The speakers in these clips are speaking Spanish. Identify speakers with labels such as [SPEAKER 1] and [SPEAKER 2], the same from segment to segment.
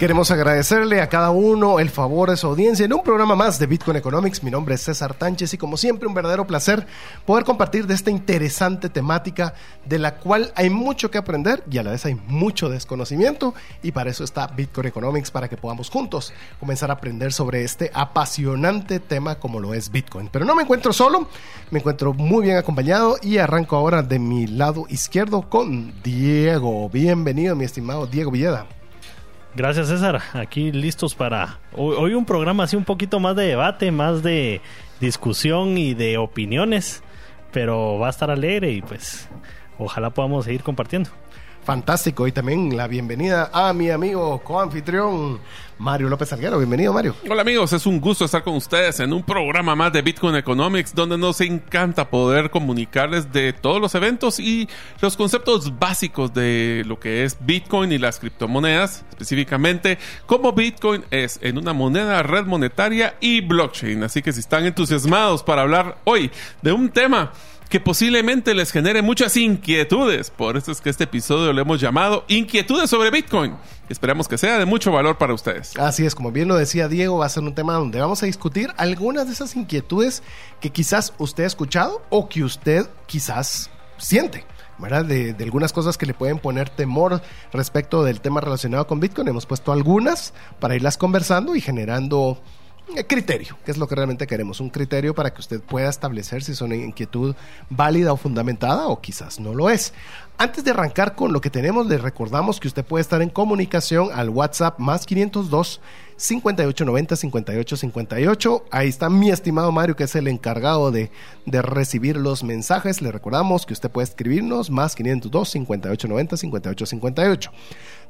[SPEAKER 1] Queremos agradecerle a cada uno el favor de su audiencia en un programa más de Bitcoin Economics. Mi nombre es César Tánchez y como siempre un verdadero placer poder compartir de esta interesante temática de la cual hay mucho que aprender y a la vez hay mucho desconocimiento y para eso está Bitcoin Economics para que podamos juntos comenzar a aprender sobre este apasionante tema como lo es Bitcoin. Pero no me encuentro solo, me encuentro muy bien acompañado y arranco ahora de mi lado izquierdo con Diego. Bienvenido mi estimado Diego Villeda.
[SPEAKER 2] Gracias César, aquí listos para hoy, un programa así un poquito más de debate, más de discusión y de opiniones, pero va a estar alegre y pues ojalá podamos seguir compartiendo.
[SPEAKER 1] Fantástico. Y también la bienvenida a mi amigo coanfitrión Mario López Alguero. Bienvenido, Mario.
[SPEAKER 3] Hola, amigos. Es un gusto estar con ustedes en un programa más de Bitcoin Economics, donde nos encanta poder comunicarles de todos los eventos y los conceptos básicos de lo que es Bitcoin y las criptomonedas, específicamente cómo Bitcoin es en una moneda, red monetaria y blockchain. Así que si están entusiasmados para hablar hoy de un tema que posiblemente les genere muchas inquietudes. Por eso es que este episodio lo hemos llamado Inquietudes sobre Bitcoin. Esperamos que sea de mucho valor para ustedes.
[SPEAKER 1] Así es, como bien lo decía Diego, va a ser un tema donde vamos a discutir algunas de esas inquietudes que quizás usted ha escuchado o que usted quizás siente. ¿verdad? De, de, algunas cosas que le pueden poner temor respecto del tema relacionado con Bitcoin. Hemos puesto algunas para irlas conversando y generando criterio, que es lo que realmente queremos, un criterio para que usted pueda establecer si es una inquietud válida o fundamentada o quizás no lo es. Antes de arrancar con lo que tenemos, le recordamos que usted puede estar en comunicación al WhatsApp más 502 5890 5858. Ahí está mi estimado Mario, que es el encargado de, de, recibir los mensajes. Le recordamos que usted puede escribirnos más 502 5890 5858.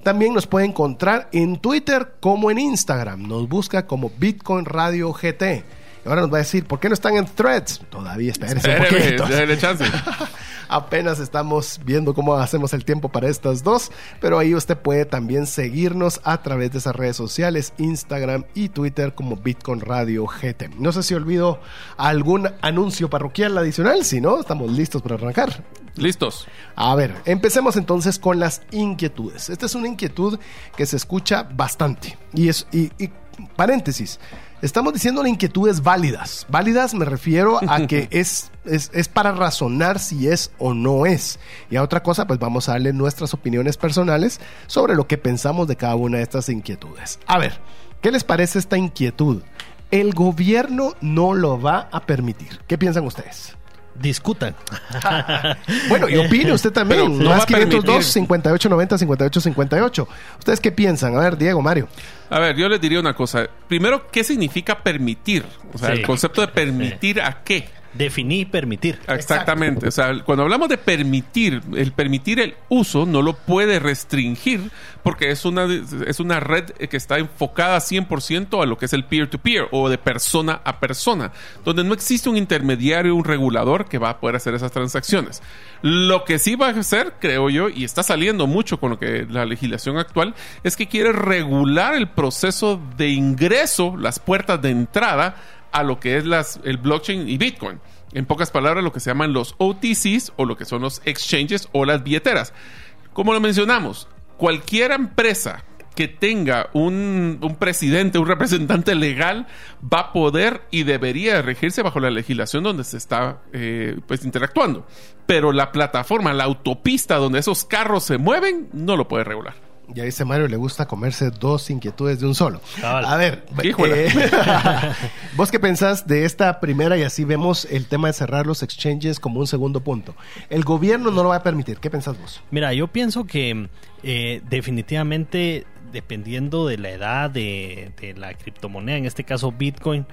[SPEAKER 1] También nos puede encontrar en Twitter como en Instagram. Nos busca como Bitcoin Radio GT. Y ahora nos va a decir, ¿por qué no están en threads? Todavía espérense un poquito. chance. Apenas estamos viendo cómo hacemos el tiempo para estas dos, pero ahí usted puede también seguirnos a través de esas redes sociales, Instagram y Twitter como Bitcoin Radio GT. No sé si olvido algún anuncio parroquial adicional, si no, estamos listos para arrancar.
[SPEAKER 3] Listos.
[SPEAKER 1] A ver, empecemos entonces con las inquietudes. Esta es una inquietud que se escucha bastante. Y es, y, y paréntesis, Estamos diciendo inquietudes válidas. Válidas me refiero a que es, es, para razonar si es o no es. Y a otra cosa, pues vamos a darle nuestras opiniones personales sobre lo que pensamos de cada una de estas inquietudes. A ver, ¿qué les parece esta inquietud? El gobierno no lo va a permitir. ¿Qué piensan ustedes?
[SPEAKER 2] Discutan.
[SPEAKER 1] bueno, y opine usted también. No Más 502 5890 5858. ¿Ustedes qué piensan? A ver, Diego, Mario.
[SPEAKER 3] A ver, yo les diría una cosa. Primero, ¿qué significa permitir? O sea, el concepto de permitir a qué.
[SPEAKER 2] Definir permitir.
[SPEAKER 3] Exactamente. O sea, cuando hablamos de permitir, el permitir el uso no lo puede restringir porque es una, es una red que está enfocada 100% a lo que es el peer-to-peer o de persona a persona, donde no existe un intermediario, un regulador que va a poder hacer esas transacciones. Lo que sí va a hacer, creo yo, y está saliendo mucho con lo que la legislación actual, es que quiere regular el proceso de ingreso, las puertas de entrada a lo que es el blockchain y Bitcoin. En pocas palabras, lo que se llaman los OTCs o lo que son los exchanges o las billeteras. Como lo mencionamos, cualquier empresa que tenga un, un, presidente, un representante legal, va a poder y debería regirse bajo la legislación donde se está eh, pues interactuando. Pero la plataforma, la autopista donde esos carros se mueven, no lo puede regular.
[SPEAKER 1] Ya dice Mario, le gusta comerse dos inquietudes de un solo. A ver,
[SPEAKER 3] eh,
[SPEAKER 1] ¿vos qué pensás de esta primera? Y así vemos el tema de cerrar los exchanges como un segundo punto. El gobierno no lo va a permitir. ¿Qué pensás vos?
[SPEAKER 2] Mira, yo pienso que eh, definitivamente, dependiendo de la edad de, de la criptomoneda, en este caso Bitcoin,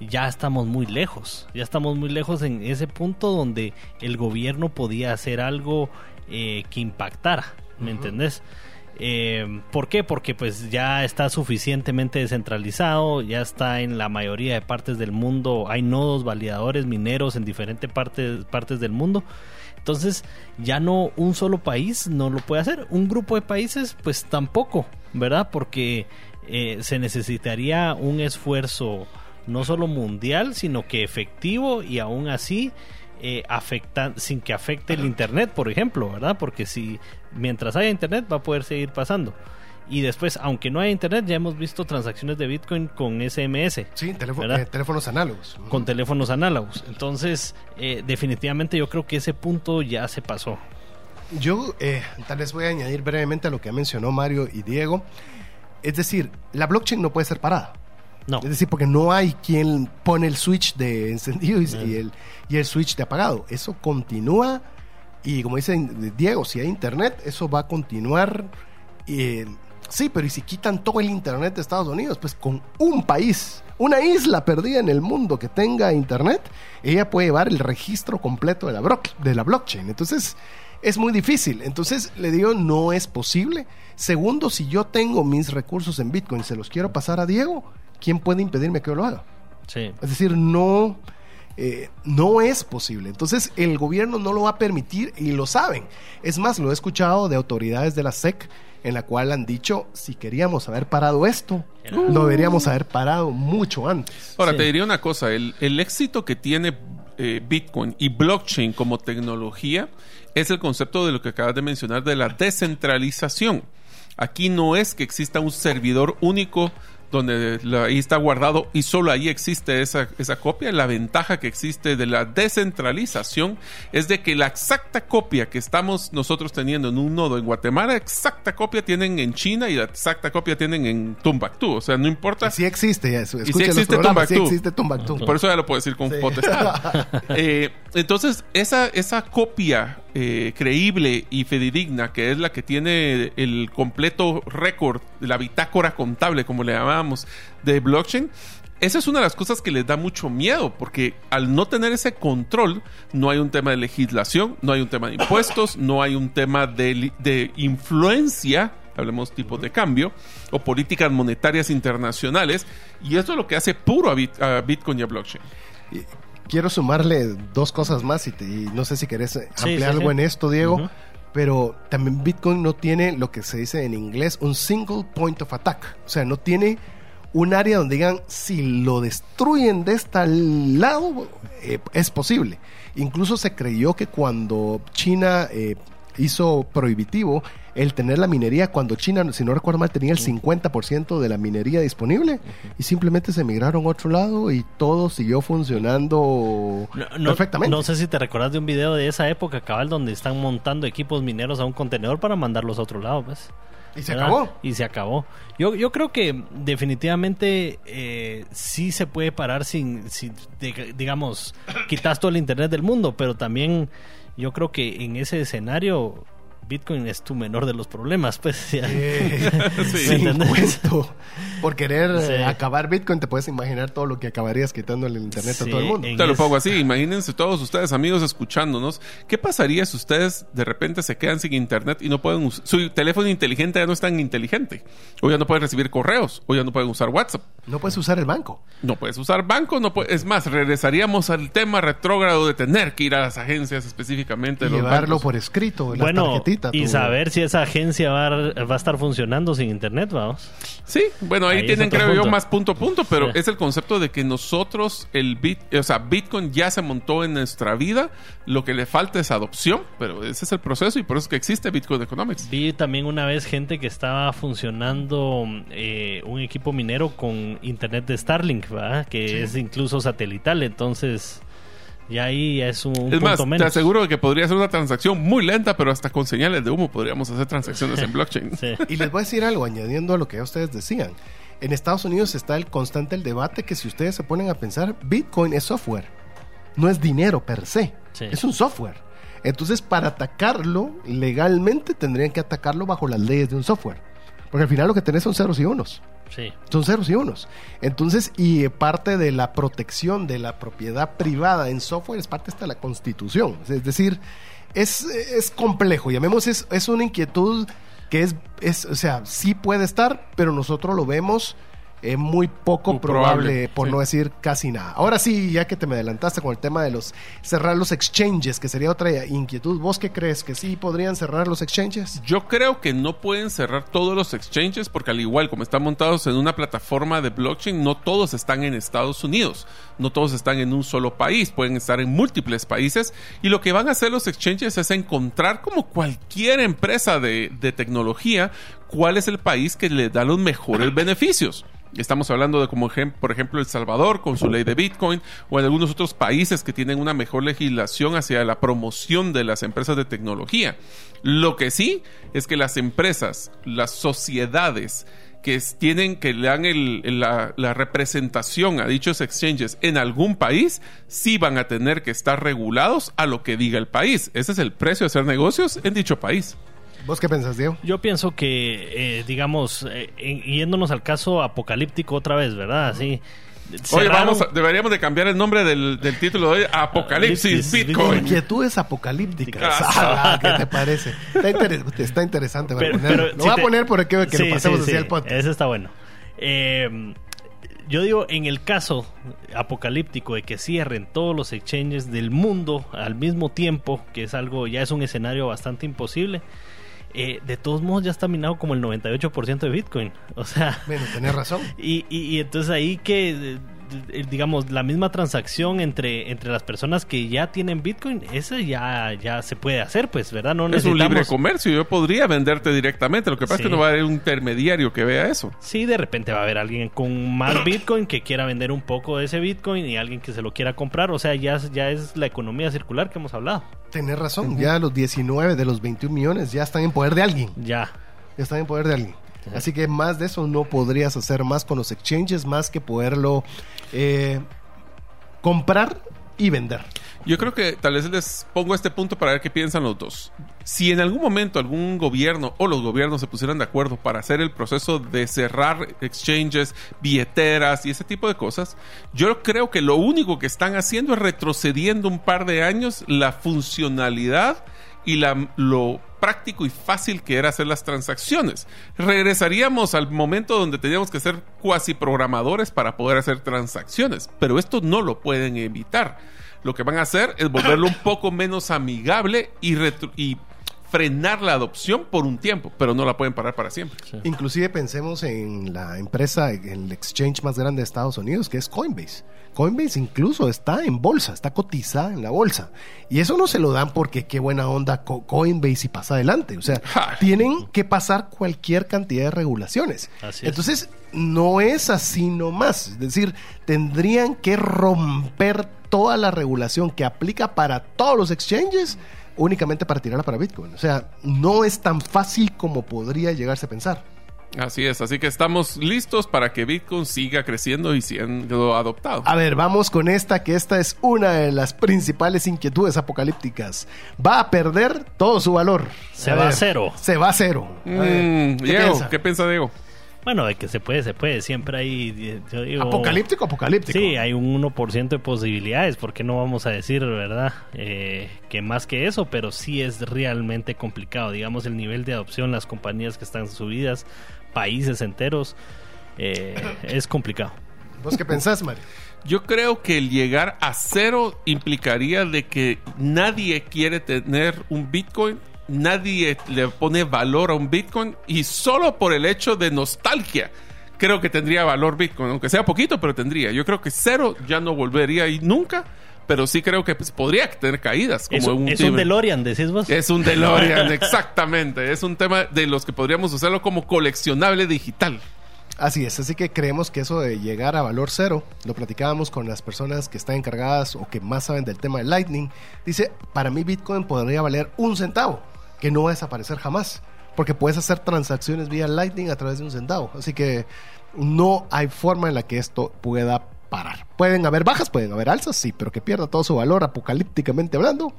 [SPEAKER 2] ya estamos muy lejos. Ya estamos muy lejos en ese punto donde el gobierno podía hacer algo eh, que impactara. ¿Me entendés? Eh, ¿Por qué? Porque pues ya está suficientemente descentralizado, ya está en la mayoría de partes del mundo, hay nodos validadores mineros en diferentes partes, partes del mundo. Entonces ya no un solo país no lo puede hacer, un grupo de países pues tampoco, ¿verdad? Porque eh, se necesitaría un esfuerzo no solo mundial, sino que efectivo y aún así eh, afecta, sin que afecte el Internet, por ejemplo, ¿verdad? Porque si mientras haya Internet va a poder seguir pasando. Y después, aunque no haya internet, ya hemos visto transacciones de Bitcoin con SMS.
[SPEAKER 1] Sí, teléfono, eh, teléfonos análogos.
[SPEAKER 2] Con teléfonos análogos. Entonces, eh, definitivamente yo creo que ese punto ya se pasó.
[SPEAKER 1] Yo eh, tal vez voy a añadir brevemente a lo que mencionó Mario y Diego. Es decir, la blockchain no puede ser parada.
[SPEAKER 2] No.
[SPEAKER 1] Es decir, porque no hay quien pone el switch de encendido y, y el, y el switch de apagado. Eso continúa y como dice Diego, si hay internet, eso va a continuar. Eh, sí, pero ¿y si quitan todo el internet de Estados Unidos? Pues con un país, una isla perdida en el mundo que tenga internet, ella puede llevar el registro completo de la, bro- de la blockchain. Entonces, es muy difícil. Entonces, le digo, no es posible. Segundo, si yo tengo mis recursos en Bitcoin y se los quiero pasar a Diego, ¿quién puede impedirme que yo lo haga?
[SPEAKER 2] Sí.
[SPEAKER 1] Es decir, no, eh, no es posible. Entonces el gobierno no lo va a permitir y lo saben. Es más, lo he escuchado de autoridades de la SEC en la cual han dicho, si queríamos haber parado esto, lo deberíamos haber parado mucho antes.
[SPEAKER 3] Ahora,
[SPEAKER 2] Sí.
[SPEAKER 3] te diría una cosa, el, el éxito que tiene eh, Bitcoin y blockchain como tecnología es el concepto de lo que acabas de mencionar de la descentralización. Aquí no es que exista un servidor único donde la- ahí está guardado y solo ahí existe esa, esa copia. La ventaja que existe de la descentralización es de que la exacta copia que estamos nosotros teniendo en un nodo en Guatemala, exacta copia tienen en China y la exacta copia tienen en Tumbactú. O sea, no importa.
[SPEAKER 1] Sí existe eso.
[SPEAKER 3] sí
[SPEAKER 1] los
[SPEAKER 3] existe
[SPEAKER 1] programas, sí existe Tombaktú.
[SPEAKER 3] Por eso ya lo puedo decir con potestad. Eh, entonces, esa, esa copia eh, creíble y fidedigna, que es la que tiene el completo récord, la bitácora contable, como le llamábamos, de blockchain, esa es una de las cosas que les da mucho miedo, porque al no tener ese control, no hay un tema de legislación, no hay un tema de impuestos, no hay un tema de, de influencia, hablemos tipos de cambio, o políticas monetarias internacionales, y esto es lo que hace puro a, Bit- a Bitcoin y a blockchain.
[SPEAKER 1] Quiero sumarle dos cosas más y, te- y no sé si querés
[SPEAKER 2] Sí,
[SPEAKER 1] ampliar
[SPEAKER 2] sí,
[SPEAKER 1] algo
[SPEAKER 2] sí.
[SPEAKER 1] en esto, Diego. Pero también Bitcoin no tiene lo que se dice en inglés un single point of attack. O sea, no tiene un área donde digan si lo destruyen de este lado eh, es posible. Incluso se creyó que cuando China eh, hizo prohibitivo el tener la minería, cuando China, si no recuerdo mal, tenía el 50% de la minería disponible y simplemente se migraron a otro lado y todo siguió funcionando
[SPEAKER 2] No, no-
[SPEAKER 1] perfectamente.
[SPEAKER 2] no sé si te recordás de un video de esa época, cabal, donde están montando equipos mineros a un contenedor para mandarlos a otro lado, pues.
[SPEAKER 1] y se
[SPEAKER 2] ¿verdad?
[SPEAKER 1] acabó.
[SPEAKER 2] Y se acabó. Yo, yo creo que definitivamente eh, sí se puede parar sin, sin dig- digamos, quitas todo el internet del mundo, pero también yo creo que en ese escenario Bitcoin es tu menor de los problemas, pues. ya.
[SPEAKER 1] Eh, cuento. Por querer eh,
[SPEAKER 2] Sí.
[SPEAKER 1] acabar Bitcoin, te puedes imaginar todo lo que acabarías quitando el internet a
[SPEAKER 2] Sí,
[SPEAKER 1] todo el mundo.
[SPEAKER 3] Te lo pongo así, imagínense todos ustedes amigos escuchándonos, ¿qué pasaría si ustedes de repente se quedan sin internet y no pueden usar, su teléfono inteligente ya no es tan inteligente, o ya no pueden recibir correos, o ya no pueden usar WhatsApp,
[SPEAKER 1] No puedes usar el banco.
[SPEAKER 3] no puedes usar banco, no puedes, es más, regresaríamos al tema retrógrado de tener que ir a las agencias específicamente
[SPEAKER 1] Y
[SPEAKER 3] de los
[SPEAKER 1] llevarlo
[SPEAKER 3] bancos.
[SPEAKER 1] por escrito, la
[SPEAKER 2] Bueno, y saber si esa agencia va a, va a estar funcionando sin internet, vamos.
[SPEAKER 3] Sí, bueno, ahí, tienen, creo yo, más punto a punto, pero
[SPEAKER 2] Sí.
[SPEAKER 3] es el concepto de que nosotros, el bit, o sea, Bitcoin ya se montó en nuestra vida, lo que le falta es adopción, pero ese es el proceso y por eso es que existe Bitcoin Economics.
[SPEAKER 2] Vi también una vez gente que estaba funcionando eh, un equipo minero con internet de Starlink, ¿verdad? Que es incluso satelital, entonces ya ahí es un, un
[SPEAKER 3] es
[SPEAKER 2] punto
[SPEAKER 3] más, te
[SPEAKER 2] menos.
[SPEAKER 3] aseguro que podría ser una transacción muy lenta, pero hasta con señales de humo podríamos hacer transacciones en blockchain.
[SPEAKER 2] Sí.
[SPEAKER 1] Y les voy a decir algo, añadiendo a lo que ya ustedes decían. En Estados Unidos está el constante el debate que si ustedes se ponen a pensar, Bitcoin es software. No es dinero per se.
[SPEAKER 2] Sí.
[SPEAKER 1] Es un software. Entonces, para atacarlo legalmente, tendrían que atacarlo bajo las leyes de un software. Porque al final lo que tenés son ceros y unos.
[SPEAKER 2] Sí.
[SPEAKER 1] Son ceros y unos. Entonces, y parte de la protección de la propiedad privada en software es parte hasta la constitución. Es decir, es, es complejo. Llamemos, es, es una inquietud que es, es, o sea, sí puede estar, pero nosotros lo vemos eh, muy poco
[SPEAKER 3] Muy
[SPEAKER 1] probable,
[SPEAKER 3] probable,
[SPEAKER 1] por
[SPEAKER 3] sí.
[SPEAKER 1] no decir casi nada. Ahora sí, ya que te me adelantaste con el tema de los cerrar los exchanges, que sería otra inquietud, ¿vos qué crees? ¿Que sí podrían cerrar los exchanges?
[SPEAKER 3] Yo creo que no pueden cerrar todos los exchanges porque al igual como están montados en una plataforma de blockchain, no todos están en Estados Unidos, no todos están en un solo país, pueden estar en múltiples países y lo que van a hacer los exchanges es encontrar como cualquier empresa de, de tecnología cuál es el país que le da los mejores beneficios. Estamos hablando de como por ejemplo El Salvador con su ley de Bitcoin o en algunos otros países que tienen una mejor legislación hacia la promoción de las empresas de tecnología. Lo que sí es que las empresas, las sociedades que tienen que le dan la, la representación a dichos exchanges en algún país, sí van a tener que estar regulados a lo que diga el país. Ese es el precio de hacer negocios en dicho país.
[SPEAKER 1] ¿Vos qué pensás, Diego?
[SPEAKER 2] Yo pienso que, eh, digamos, eh, yéndonos al caso apocalíptico otra vez, ¿verdad? Así.
[SPEAKER 3] Oye,
[SPEAKER 2] cerraron-
[SPEAKER 3] vamos a- deberíamos de cambiar el nombre del, del título de hoy Apocalipsis Bitcoin.
[SPEAKER 1] Inquietudes apocalípticas.
[SPEAKER 3] Ah,
[SPEAKER 1] Ah, ¿Qué te parece? Está, interes- está interesante.
[SPEAKER 2] Pero- pero
[SPEAKER 1] lo
[SPEAKER 2] si
[SPEAKER 1] voy
[SPEAKER 2] te-
[SPEAKER 1] a poner por aquí que
[SPEAKER 2] Sí,
[SPEAKER 1] lo pasemos
[SPEAKER 2] sí,
[SPEAKER 1] hacia
[SPEAKER 2] sí,
[SPEAKER 1] el podcast.
[SPEAKER 2] Ese está bueno. Eh, yo digo, en el caso apocalíptico de que cierren todos los exchanges del mundo al mismo tiempo, que es algo, ya es un escenario bastante imposible, eh, de todos modos ya está minado como el 98% de Bitcoin. O sea,
[SPEAKER 1] Bueno, tenés razón.
[SPEAKER 2] y, y- y entonces ahí que, eh, digamos, la misma transacción entre, entre las personas que ya tienen Bitcoin, ese ya, ya se puede hacer, pues, ¿verdad? No
[SPEAKER 3] Es un libre comercio. Yo podría venderte directamente. Lo que pasa es que no va a haber un intermediario que vea eso.
[SPEAKER 2] Sí, de repente va a haber alguien con más Bitcoin que quiera vender un poco de ese Bitcoin y alguien que se lo quiera comprar. O sea, ya, es- ya es la economía circular que hemos hablado.
[SPEAKER 1] Tenés razón. Ya los 19 de los 21 millones ya están en poder de alguien.
[SPEAKER 2] Ya.
[SPEAKER 1] Ya están en poder de alguien. Así que más de eso no podrías hacer más con los exchanges, más que poderlo eh, comprar y vender.
[SPEAKER 3] Yo creo que tal vez les pongo este punto para ver qué piensan los dos. Si en algún momento algún gobierno o los gobiernos se pusieran de acuerdo para hacer el proceso de cerrar exchanges, billeteras y ese tipo de cosas, yo creo que lo único que están haciendo es retrocediendo un par de años la funcionalidad y lo práctico y fácil que era hacer las transacciones. Regresaríamos al momento donde teníamos que ser cuasi programadores para poder hacer transacciones, pero esto no lo pueden evitar. Lo que van a hacer es volverlo un poco menos amigable y, y frenar la adopción por un tiempo, pero no la pueden parar para siempre.
[SPEAKER 1] Inclusive pensemos en la empresa, en el exchange más grande de Estados Unidos, que es Coinbase. Coinbase incluso está en bolsa, está cotizada en la bolsa. Y eso no se lo dan porque qué buena onda Co- Coinbase y pasa adelante. O sea,
[SPEAKER 3] Ja.
[SPEAKER 1] tienen que pasar cualquier cantidad de regulaciones.
[SPEAKER 2] Así.
[SPEAKER 1] Entonces, no es así nomás. Es decir, tendrían que romper toda la regulación que aplica para todos los exchanges únicamente para tirarla para Bitcoin. O sea, no es tan fácil como podría llegarse a pensar.
[SPEAKER 3] Así es, así que estamos listos para que Bitcoin siga creciendo y siendo adoptado.
[SPEAKER 1] A ver, vamos con esta, que esta es una de las principales inquietudes apocalípticas. Va a perder todo su valor.
[SPEAKER 2] Se va a cero.
[SPEAKER 1] Se va a cero. A ver,
[SPEAKER 3] Mm,
[SPEAKER 1] ¿qué
[SPEAKER 3] Diego,
[SPEAKER 1] piensa?
[SPEAKER 3] ¿qué piensa Diego?
[SPEAKER 2] Bueno, de que se puede, se puede. Siempre hay. Yo digo,
[SPEAKER 1] Apocalíptico, apocalíptico.
[SPEAKER 2] Sí, hay un 1% de posibilidades. ¿Por qué no vamos a decir, verdad? Eh, que más que eso, pero sí es realmente complicado. Digamos, el nivel de adopción, las compañías que están subidas, países enteros, eh, es complicado.
[SPEAKER 1] ¿Vos qué pensás, Mario?
[SPEAKER 3] Yo creo que el llegar a cero implicaría de que nadie quiere tener un Bitcoin, nadie le pone valor a un Bitcoin y solo por el hecho de nostalgia creo que tendría valor Bitcoin, aunque sea poquito, pero tendría. Yo creo que cero ya no volvería ahí nunca, pero sí creo que pues, podría tener caídas. Como
[SPEAKER 2] Es, un-
[SPEAKER 3] un
[SPEAKER 2] es un. DeLorean, decís vos.
[SPEAKER 3] Es un DeLorean, exactamente. Es un tema de los que podríamos usarlo como coleccionable digital.
[SPEAKER 1] Así es, así que creemos que eso de llegar a valor cero, lo platicábamos con las personas que están encargadas o que más saben del tema de Lightning, dice, para mí Bitcoin podría valer un centavo, que no va a desaparecer jamás, porque puedes hacer transacciones vía Lightning a través de un centavo, así que no hay forma en la que esto pueda parar. Pueden haber bajas, pueden haber alzas, sí, pero que pierda todo su valor apocalípticamente hablando,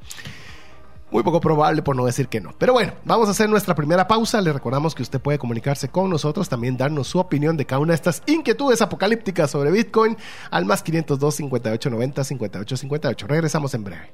[SPEAKER 1] muy poco probable por no decir que no. Pero bueno, vamos a hacer nuestra primera pausa. Le recordamos que usted puede comunicarse con nosotros, también darnos su opinión de cada una de estas inquietudes apocalípticas sobre Bitcoin al más 502 5890 5858. Regresamos en breve.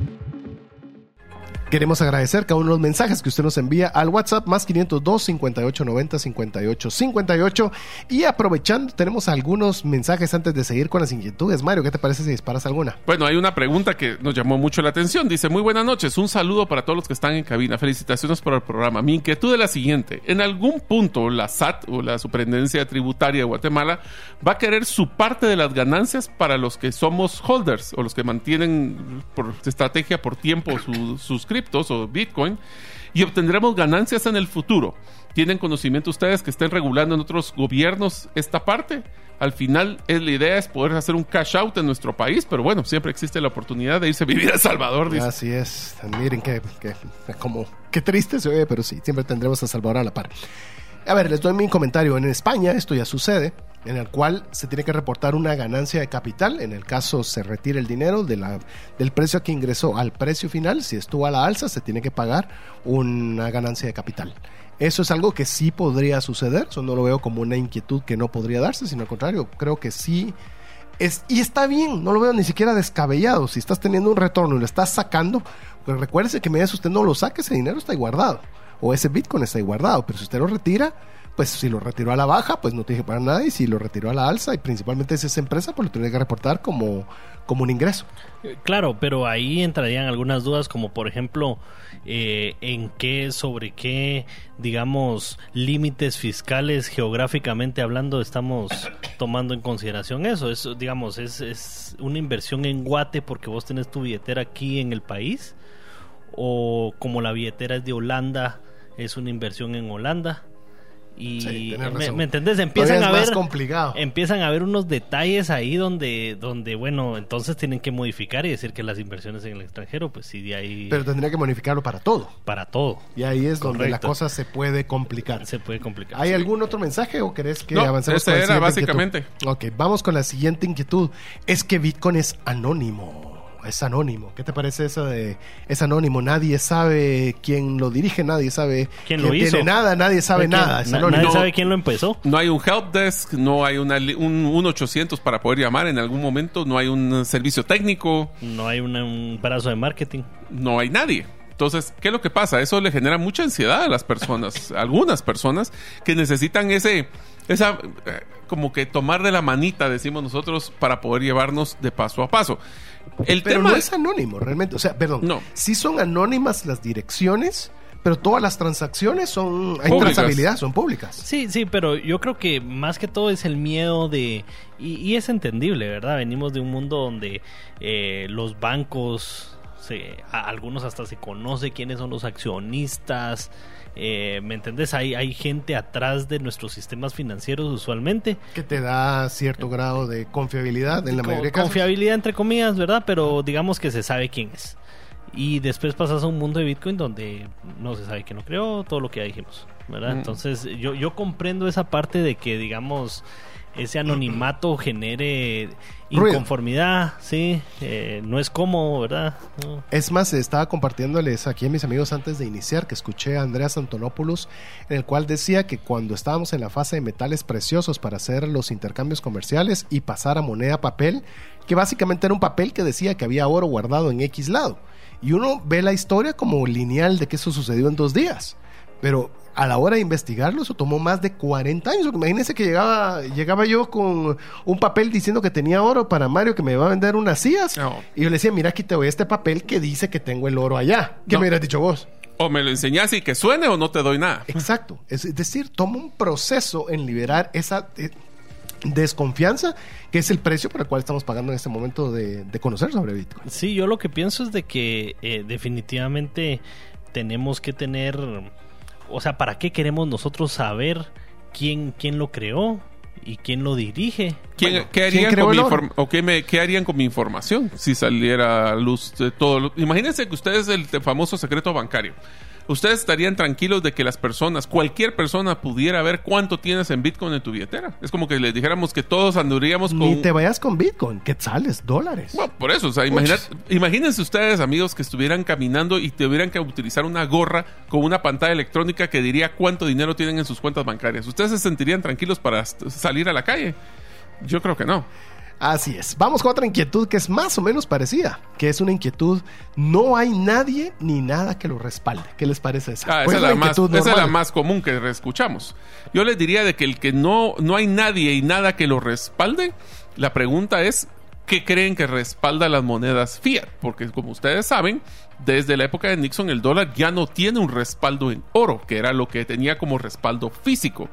[SPEAKER 1] Queremos agradecer cada uno de los mensajes que usted nos envía al WhatsApp más 502 5890 58 58 y aprovechando tenemos algunos mensajes antes de seguir con las inquietudes. Mario, ¿qué te parece si disparas alguna?
[SPEAKER 3] Bueno, hay una pregunta que nos llamó mucho la atención. Dice, muy buenas noches, un saludo para todos los que están en cabina. Felicitaciones por el programa. Mi inquietud es la siguiente. En algún punto la SAT o la Superintendencia Tributaria de Guatemala va a querer su parte de las ganancias para los que somos holders o los que mantienen por estrategia por tiempo su, suscripción o Bitcoin y obtendremos ganancias en el futuro. ¿Tienen conocimiento ustedes que estén regulando en otros gobiernos esta parte? Al final, es, la idea es poder hacer un cash out en nuestro país, pero bueno, siempre existe la oportunidad de irse a vivir a Salvador.
[SPEAKER 1] Así es. Miren que, como, qué triste se oye, pero sí, siempre tendremos a Salvador a la par. A ver, les doy mi comentario. En España esto ya sucede en el cual se tiene que reportar una ganancia de capital, en el caso se retire el dinero de la, del precio que ingresó al precio final, si estuvo a la alza se tiene que pagar una ganancia de capital. Eso es algo que sí podría suceder, eso no lo veo como una inquietud que no podría darse, sino al contrario, creo que sí es, y está bien, no lo veo ni siquiera descabellado. Si estás teniendo un retorno y lo estás sacando, pues recuérdese que mientras usted no lo saque, ese dinero está ahí guardado. O ese Bitcoin está ahí guardado. Pero si usted lo retira, pues si lo retiró a la baja, pues no tiene que pagar nada, y si lo retiró a la alza, y principalmente es esa empresa, pues lo tiene que reportar como, como un ingreso.
[SPEAKER 2] Eh, claro, pero ahí entrarían algunas dudas, como por ejemplo, eh, en qué, sobre qué, digamos, límites fiscales geográficamente hablando estamos tomando en consideración eso. Es, digamos, es, es una inversión en Guate porque vos tenés tu billetera aquí en el país, o como la billetera es de Holanda, es una inversión en Holanda y me, entendés empiezan a ver
[SPEAKER 1] complicado.
[SPEAKER 2] empiezan a ver unos detalles ahí donde donde bueno entonces tienen que modificar y decir que las inversiones en el extranjero pues sí de ahí
[SPEAKER 1] pero tendría que modificarlo para todo.
[SPEAKER 2] Para todo.
[SPEAKER 1] Y ahí es donde la cosa se puede complicar.
[SPEAKER 2] Se puede complicar
[SPEAKER 1] hay algún otro mensaje o querés que
[SPEAKER 3] no,
[SPEAKER 1] avancemos
[SPEAKER 3] ese era básicamente.
[SPEAKER 1] Ok vamos con la siguiente inquietud. Es que Bitcoin es anónimo es anónimo. ¿Qué te parece eso de es anónimo? Nadie sabe quién lo dirige, nadie sabe
[SPEAKER 2] quién lo hizo.
[SPEAKER 1] Tiene nada, nadie sabe nada.
[SPEAKER 2] nadie sabe quién lo empezó.
[SPEAKER 3] No hay un help desk, no hay una, un, 800 para poder llamar en algún momento, no hay un servicio técnico.
[SPEAKER 2] No hay un brazo de marketing.
[SPEAKER 3] No hay nadie. Entonces, ¿qué es lo que pasa? Eso le genera mucha ansiedad a las personas, algunas personas que necesitan ese, esa, eh, como que tomar de la manita, decimos nosotros, para poder llevarnos de paso a paso.
[SPEAKER 1] El pero tema no es anónimo, realmente. O sea, perdón. No. Sí son anónimas las direcciones, pero todas las transacciones son. Hay trazabilidad, son públicas.
[SPEAKER 2] Sí, sí, pero yo creo que más que todo es el miedo de. Y, es entendible, ¿verdad? Venimos de un mundo donde eh, los bancos. Se, algunos hasta se conoce quiénes son los accionistas. Eh, ¿Me entendés? Hay, hay gente atrás de nuestros sistemas financieros usualmente.
[SPEAKER 1] Que te da cierto grado de confiabilidad en la mayoría de casos.
[SPEAKER 2] Confiabilidad entre comillas, ¿verdad? Pero digamos que se sabe quién es. Y después pasas a un mundo de Bitcoin donde no se sabe quién lo creó, todo lo que ya dijimos, ¿verdad? Mm. Entonces yo, yo comprendo esa parte de que, digamos, ese anonimato genere inconformidad, sí, eh, no es cómodo, ¿verdad?
[SPEAKER 1] Es más, estaba compartiéndoles aquí a mis amigos antes de iniciar que escuché a Andreas Antonopoulos, en el cual decía que cuando estábamos en la fase de metales preciosos para hacer los intercambios comerciales y pasar a moneda papel, que básicamente era un papel que decía que había oro guardado en X lado. Y uno ve la historia como lineal de que eso sucedió en dos días. Pero a la hora de investigarlo, eso tomó más de 40 años. Imagínense que llegaba, llegaba yo con un papel diciendo que tenía oro para Mario que me iba a vender unas sillas. Y yo le decía, mira, aquí te voy este papel que dice que tengo el oro allá. ¿Qué me hubieras dicho vos?
[SPEAKER 3] O me lo enseñas y que suene o no te doy nada.
[SPEAKER 1] Exacto. Es decir, toma un proceso en liberar esa... Eh, desconfianza, que es el precio por el cual estamos pagando en este momento de, de conocer sobre Bitcoin.
[SPEAKER 2] Sí, yo lo que pienso es de que eh, definitivamente tenemos que tener, o sea, ¿para qué queremos nosotros saber quién, quién lo creó? ¿Y quién lo dirige?
[SPEAKER 3] ¿Quién,
[SPEAKER 1] Bueno,
[SPEAKER 3] ¿qué,
[SPEAKER 1] ¿quién
[SPEAKER 3] harían
[SPEAKER 1] creó
[SPEAKER 3] con mi
[SPEAKER 1] el
[SPEAKER 3] o qué, me- qué harían con mi información si saliera a luz de todo? lo- Imagínense que ustedes el te- famoso secreto bancario. Ustedes estarían tranquilos de que las personas, cualquier persona pudiera ver cuánto tienes en Bitcoin en tu billetera. Es como que les dijéramos que todos andaríamos con...
[SPEAKER 1] Ni te vayas con Bitcoin, quetzales, dólares.
[SPEAKER 3] Bueno, por eso, o sea, imagina- imagínense ustedes, amigos, que estuvieran caminando y tuvieran que utilizar una gorra con una pantalla electrónica que diría cuánto dinero tienen en sus cuentas bancarias. ¿Ustedes se sentirían tranquilos para salir a la calle? Yo creo que no.
[SPEAKER 1] Así es. Vamos con otra inquietud que es más o menos parecida, que es una inquietud, no hay nadie ni nada que lo respalde. ¿Qué les parece esa?
[SPEAKER 3] Ah,
[SPEAKER 1] Pues
[SPEAKER 3] esa, es la más, esa es la más común que escuchamos. Yo les diría de que el que no, no hay nadie y nada que lo respalde, la pregunta es, ¿qué creen que respalda las monedas fiat? Porque como ustedes saben, desde la época de Nixon el dólar ya no tiene un respaldo en oro, que era lo que tenía como respaldo físico.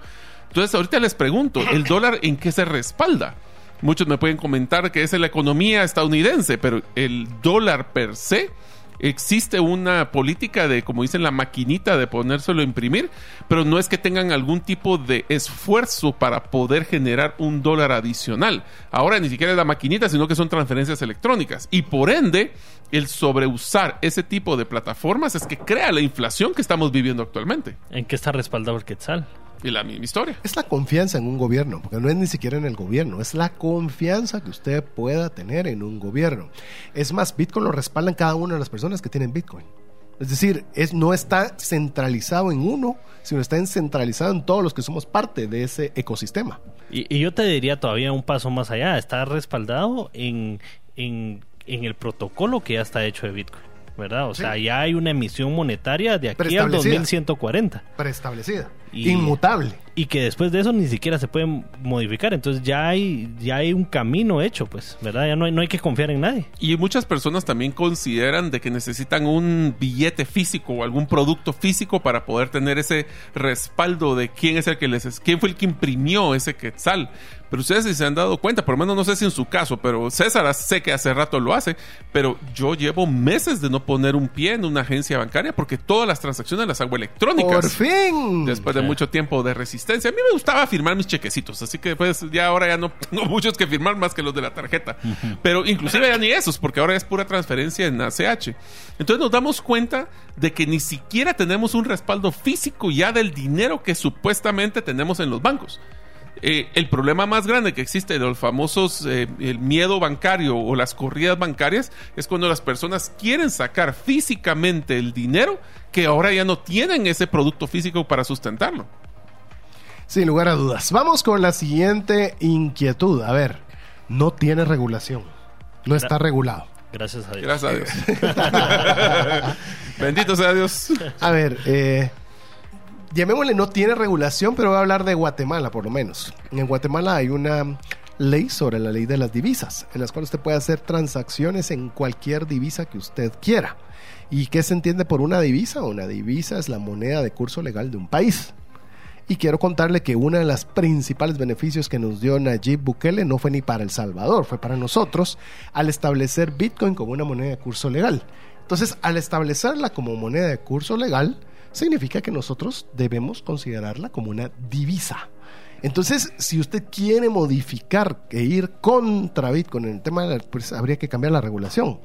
[SPEAKER 3] Entonces ahorita les pregunto, ¿el dólar en qué se respalda? Muchos me pueden comentar que es en la economía estadounidense, pero el dólar per se existe una política de, como dicen, la maquinita de ponérselo a imprimir, pero no es que tengan algún tipo de esfuerzo para poder generar un dólar adicional. Ahora ni siquiera es la maquinita, sino que son transferencias electrónicas. Y por ende, el sobreusar ese tipo de plataformas es que crea la inflación que estamos viviendo actualmente.
[SPEAKER 2] ¿En qué está respaldado el quetzal?
[SPEAKER 3] Y la misma historia.
[SPEAKER 1] Es la confianza en un gobierno, porque no es ni siquiera en el gobierno, es la confianza que usted pueda tener en un gobierno. Es más, Bitcoin lo respaldan cada una de las personas que tienen Bitcoin. Es decir, es, no está centralizado en uno, sino está en- centralizado en todos los que somos parte de ese ecosistema.
[SPEAKER 2] Y, y yo te diría todavía un paso más allá, está respaldado en, en, en el protocolo que ya está hecho de Bitcoin, ¿verdad? O
[SPEAKER 1] Sí.
[SPEAKER 2] sea, ya hay una emisión monetaria de aquí al
[SPEAKER 1] Preestablecida.
[SPEAKER 2] 2140
[SPEAKER 1] Preestablecida,
[SPEAKER 2] Y-
[SPEAKER 1] inmutable.
[SPEAKER 2] y que después de eso ni siquiera se puede modificar, entonces ya hay ya hay un camino hecho, pues, ¿verdad? Ya no hay, no hay que confiar en nadie.
[SPEAKER 3] Y muchas personas también consideran de que necesitan un billete físico o algún producto físico para poder tener ese respaldo de quién es el que les quién fue el que imprimió ese quetzal. Pero ustedes si se han dado cuenta, por lo menos no sé si en su caso, pero César sé que hace rato lo hace, pero yo llevo meses de no poner un pie en una agencia bancaria porque todas las transacciones las hago electrónicas.
[SPEAKER 1] Por fin.
[SPEAKER 3] Después de mucho tiempo de resistencia. A mí me gustaba firmar mis chequecitos, así que pues ya ahora ya no tengo muchos que firmar más que los de la tarjeta. Pero inclusive ya ni esos, porque ahora es pura transferencia en ACH. Entonces nos damos cuenta de que ni siquiera tenemos un respaldo físico ya del dinero que supuestamente tenemos en los bancos. Eh, el problema más grande que existe de los famosos eh, el miedo bancario o las corridas bancarias es cuando las personas quieren sacar físicamente el dinero que ahora ya no tienen ese producto físico para sustentarlo.
[SPEAKER 1] Sin lugar a dudas. Vamos con la siguiente inquietud. A ver, no tiene regulación. No está regulado.
[SPEAKER 2] Gracias a Dios.
[SPEAKER 3] Gracias a Dios. Bendito sea Dios.
[SPEAKER 1] A ver, eh, llamémosle no tiene regulación, pero voy a hablar de Guatemala por lo menos. En Guatemala hay una ley sobre la ley de las divisas, en las cuales usted puede hacer transacciones en cualquier divisa que usted quiera. ¿Y qué se entiende por una divisa? Una divisa es la moneda de curso legal de un país. Y quiero contarle que uno de los principales beneficios que nos dio Nayib Bukele no fue ni para El Salvador, fue para nosotros al establecer Bitcoin como una moneda de curso legal. Entonces, al establecerla como moneda de curso legal, significa que nosotros debemos considerarla como una divisa. Entonces, si usted quiere modificar e ir contra Bitcoin en el tema, pues habría que cambiar la regulación.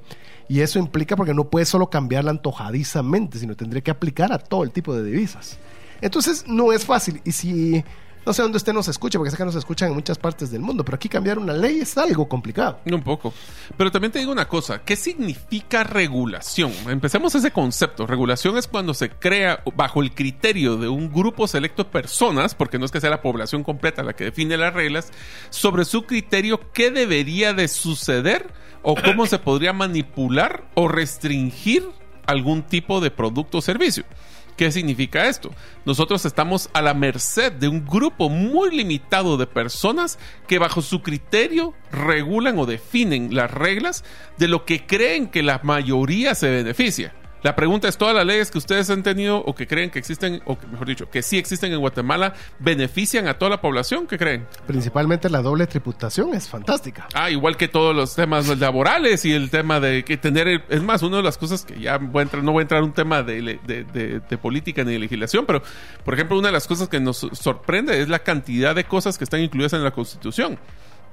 [SPEAKER 1] Y eso implica porque no puede solo cambiarla antojadizamente, sino tendría que aplicar a todo el tipo de divisas. Entonces, no es fácil. Y si, no sé dónde usted nos escucha, porque sé que nos escuchan en muchas partes del mundo, pero aquí cambiar una ley es algo complicado.
[SPEAKER 3] Un poco. Pero también te digo una cosa, ¿qué significa regulación? Empecemos ese concepto. Regulación es cuando se crea bajo el criterio de un grupo selecto de personas, porque no es que sea la población completa la que define las reglas, sobre su criterio qué debería de suceder o cómo se podría manipular o restringir algún tipo de producto o servicio. ¿Qué significa esto? Nosotros estamos a la merced de un grupo muy limitado de personas que bajo su criterio regulan o definen las reglas de lo que creen que la mayoría se beneficia. La pregunta es, ¿todas las leyes que ustedes han tenido o que creen que existen, o que, mejor dicho, que sí existen en Guatemala, benefician a toda la población? ¿Qué creen?
[SPEAKER 1] Principalmente la doble tributación es fantástica.
[SPEAKER 3] Ah, igual que todos los temas laborales y el tema de que tener... el- es más, una de las cosas que ya voy a entrar, no voy a entrar en un tema de- de- de política ni de legislación, pero, por ejemplo, una de las cosas que nos sorprende es la cantidad de cosas que están incluidas en la Constitución.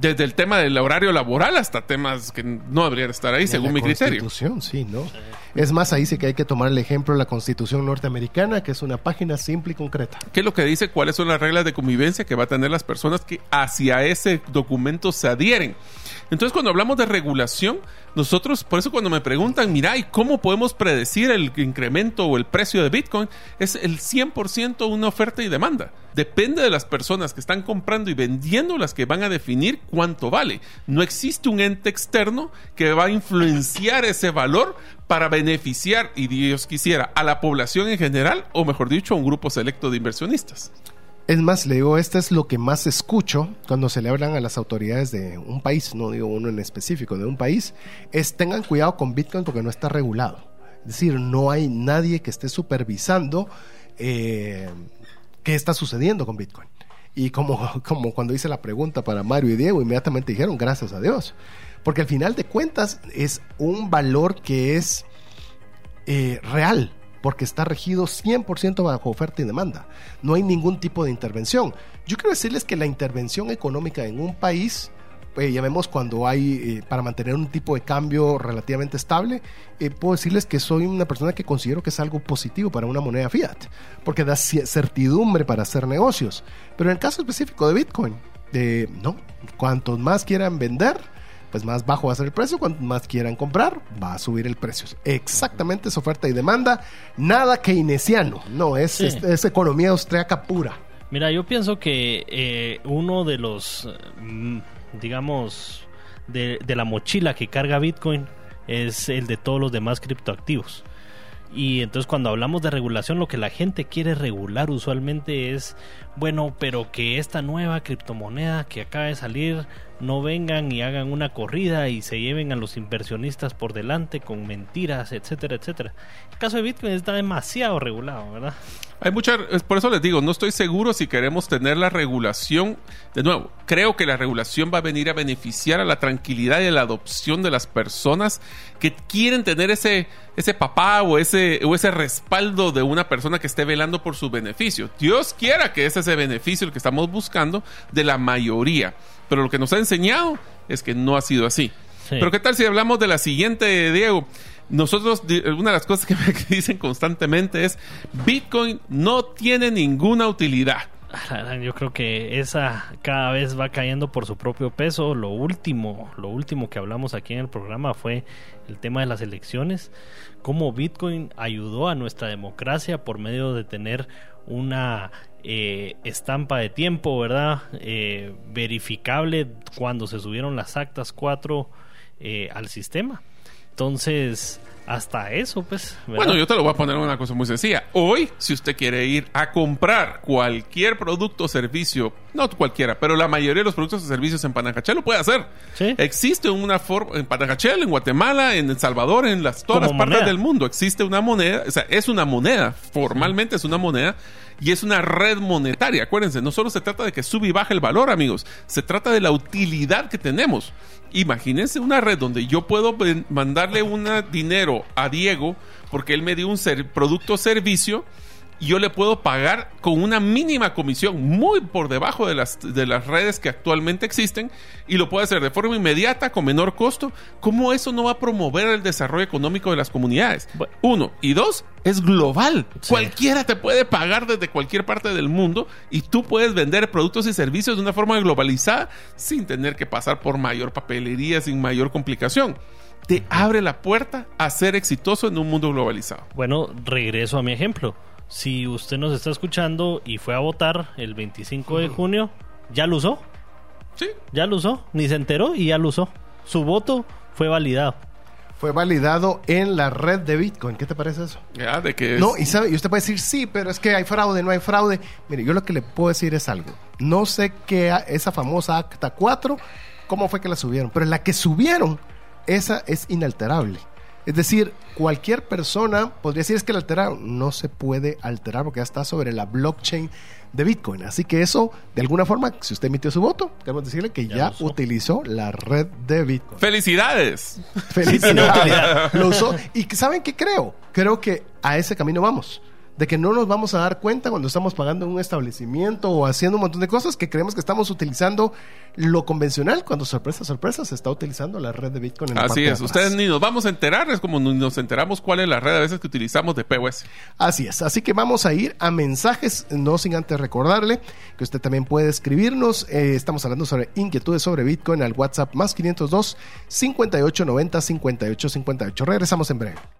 [SPEAKER 3] Desde el tema del horario laboral hasta temas que no deberían estar ahí, según
[SPEAKER 1] la
[SPEAKER 3] mi criterio.
[SPEAKER 1] Constitución, sí, ¿no? Es más, ahí sí que hay que tomar el ejemplo de la Constitución norteamericana, que es una página simple y concreta.
[SPEAKER 3] ¿Qué es lo que dice? ¿Cuáles son las reglas de convivencia que va a tener las personas que hacia ese documento se adhieren? Entonces, cuando hablamos de regulación, nosotros, por eso cuando me preguntan, mira, ¿y cómo podemos predecir el incremento o el precio de Bitcoin? Es el 100% una oferta y demanda. Depende de las personas que están comprando y vendiendo las que van a definir cuánto vale. No existe un ente externo que va a influenciar ese valor para beneficiar, y Dios quisiera, a la población en general, o mejor dicho, a un grupo selecto de inversionistas.
[SPEAKER 1] Es más, le digo, esto es lo que más escucho cuando se le hablan a las autoridades de un país, no digo uno en específico, de un país, es tengan cuidado con Bitcoin porque no está regulado. Es decir, no hay nadie que esté supervisando eh, qué está sucediendo con Bitcoin. Y como, como cuando hice la pregunta para Mario y Diego, inmediatamente dijeron, gracias a Dios. Porque al final de cuentas es un valor que es eh, real, porque está regido 100% bajo oferta y demanda. No hay ningún tipo de intervención. Yo quiero decirles que la intervención económica en un país, eh, llamemos cuando hay, eh, para mantener un tipo de cambio relativamente estable, eh, puedo decirles que soy una persona que considero que es algo positivo para una moneda fiat, porque da certidumbre para hacer negocios. Pero en el caso específico de Bitcoin, eh, no, cuantos más quieran vender, pues más bajo va a ser el precio. Cuanto más quieran comprar, va a subir el precio. Exactamente es oferta y demanda. Nada keynesiano. No, es,
[SPEAKER 2] Sí.
[SPEAKER 1] es, es economía austriaca pura.
[SPEAKER 2] Mira, yo pienso que eh, uno de los, mm, digamos, de, de la mochila que carga Bitcoin es el de todos los demás criptoactivos. Y entonces cuando hablamos de regulación, lo que la gente quiere regular usualmente es, bueno, pero que esta nueva criptomoneda que acaba de salir no vengan y hagan una corrida y se lleven a los inversionistas por delante con mentiras, etcétera, etcétera. El caso de Bitcoin está demasiado regulado, ¿verdad?
[SPEAKER 3] Hay mucha, por eso les digo, no estoy seguro si queremos tener la regulación. De nuevo, creo que la regulación va a venir a beneficiar a la tranquilidad y a la adopción de las personas que quieren tener ese, ese papá o ese, o ese respaldo de una persona que esté velando por su beneficio. Dios quiera que ese es ese beneficio el que estamos buscando de la mayoría. Pero lo que nos ha enseñado es que no ha sido así.
[SPEAKER 2] Sí.
[SPEAKER 3] Pero ¿qué tal si hablamos de la siguiente, Diego? Nosotros, una de las cosas que me dicen constantemente es, Bitcoin no tiene ninguna utilidad.
[SPEAKER 2] Yo creo que esa cada vez va cayendo por su propio peso. Lo último, lo último que hablamos aquí en el programa fue el tema de las elecciones. Cómo Bitcoin ayudó a nuestra democracia por medio de tener una eh, estampa de tiempo, ¿verdad? Eh, verificable cuando se subieron las actas 4 eh, al sistema. Entonces, hasta eso, pues. ¿verdad?
[SPEAKER 3] Bueno, yo te lo voy a poner una cosa muy sencilla. Hoy, si usted quiere ir a comprar cualquier producto o servicio, no cualquiera, pero la mayoría de los productos o servicios en Panajachel lo puede hacer.
[SPEAKER 2] Sí.
[SPEAKER 3] Existe una forma, en Panajachel, en Guatemala, en El Salvador, en las, todas
[SPEAKER 2] Como
[SPEAKER 3] las partes
[SPEAKER 2] moneda.
[SPEAKER 3] del mundo, existe una moneda, o sea, es una moneda, formalmente es una moneda. Y es una red monetaria. Acuérdense, no solo se trata de que sube y baja el valor, amigos. Se trata de la utilidad que tenemos. Imagínense una red donde yo puedo mandarle un dinero a Diego porque él me dio un ser- producto o servicio y yo le puedo pagar con una mínima comisión muy por debajo de las, de las redes que actualmente existen y lo puedo hacer de forma inmediata, con menor costo. ¿Cómo eso no va a promover el desarrollo económico de las comunidades?
[SPEAKER 2] Bueno.
[SPEAKER 3] Uno. Y dos, es global.
[SPEAKER 2] Sí.
[SPEAKER 3] Cualquiera te puede pagar desde cualquier parte del mundo y tú puedes vender productos y servicios de una forma globalizada sin tener que pasar por mayor papelería, sin mayor complicación. Te abre la puerta a ser exitoso en un mundo globalizado.
[SPEAKER 2] Bueno, regreso a mi ejemplo. Si usted nos está escuchando y fue a votar el 25 de junio, ¿ya lo usó?
[SPEAKER 3] Sí.
[SPEAKER 2] Ya lo usó. Ni se enteró y ya lo usó. Su voto fue validado.
[SPEAKER 1] Fue validado en la red de Bitcoin. ¿Qué te parece eso?
[SPEAKER 3] Ya, de que es-
[SPEAKER 1] No, y, sabe, y usted puede decir, sí, pero es que hay fraude, no hay fraude. Mire, yo lo que le puedo decir es algo. No sé qué, esa famosa acta 4, cómo fue que la subieron, pero la que subieron, esa es inalterable. Es decir, cualquier persona podría decir es que la alteraron. No se puede alterar porque ya está sobre la blockchain de Bitcoin. Así que eso, de alguna forma, si usted emitió su voto, queremos decirle que
[SPEAKER 2] Ya
[SPEAKER 1] ya, utilizó la red de Bitcoin.
[SPEAKER 3] ¡Felicidades!
[SPEAKER 1] Felicidades. Lo usó. Y ¿saben qué creo? Creo que a ese camino vamos. De que no nos vamos a dar cuenta cuando estamos pagando en un establecimiento o haciendo un montón de cosas que creemos que estamos utilizando lo convencional, cuando sorpresa, sorpresa, se está utilizando la red de Bitcoin en la parte
[SPEAKER 3] Así
[SPEAKER 1] de
[SPEAKER 3] es, ustedes ni nos vamos a enterar, es como nos enteramos cuál es la red a veces que utilizamos de POS.
[SPEAKER 1] Así es, así que vamos a ir a mensajes, no sin antes recordarle que usted también puede escribirnos. Eh, estamos hablando sobre inquietudes sobre Bitcoin al WhatsApp más 502 5890 5858. Regresamos en breve.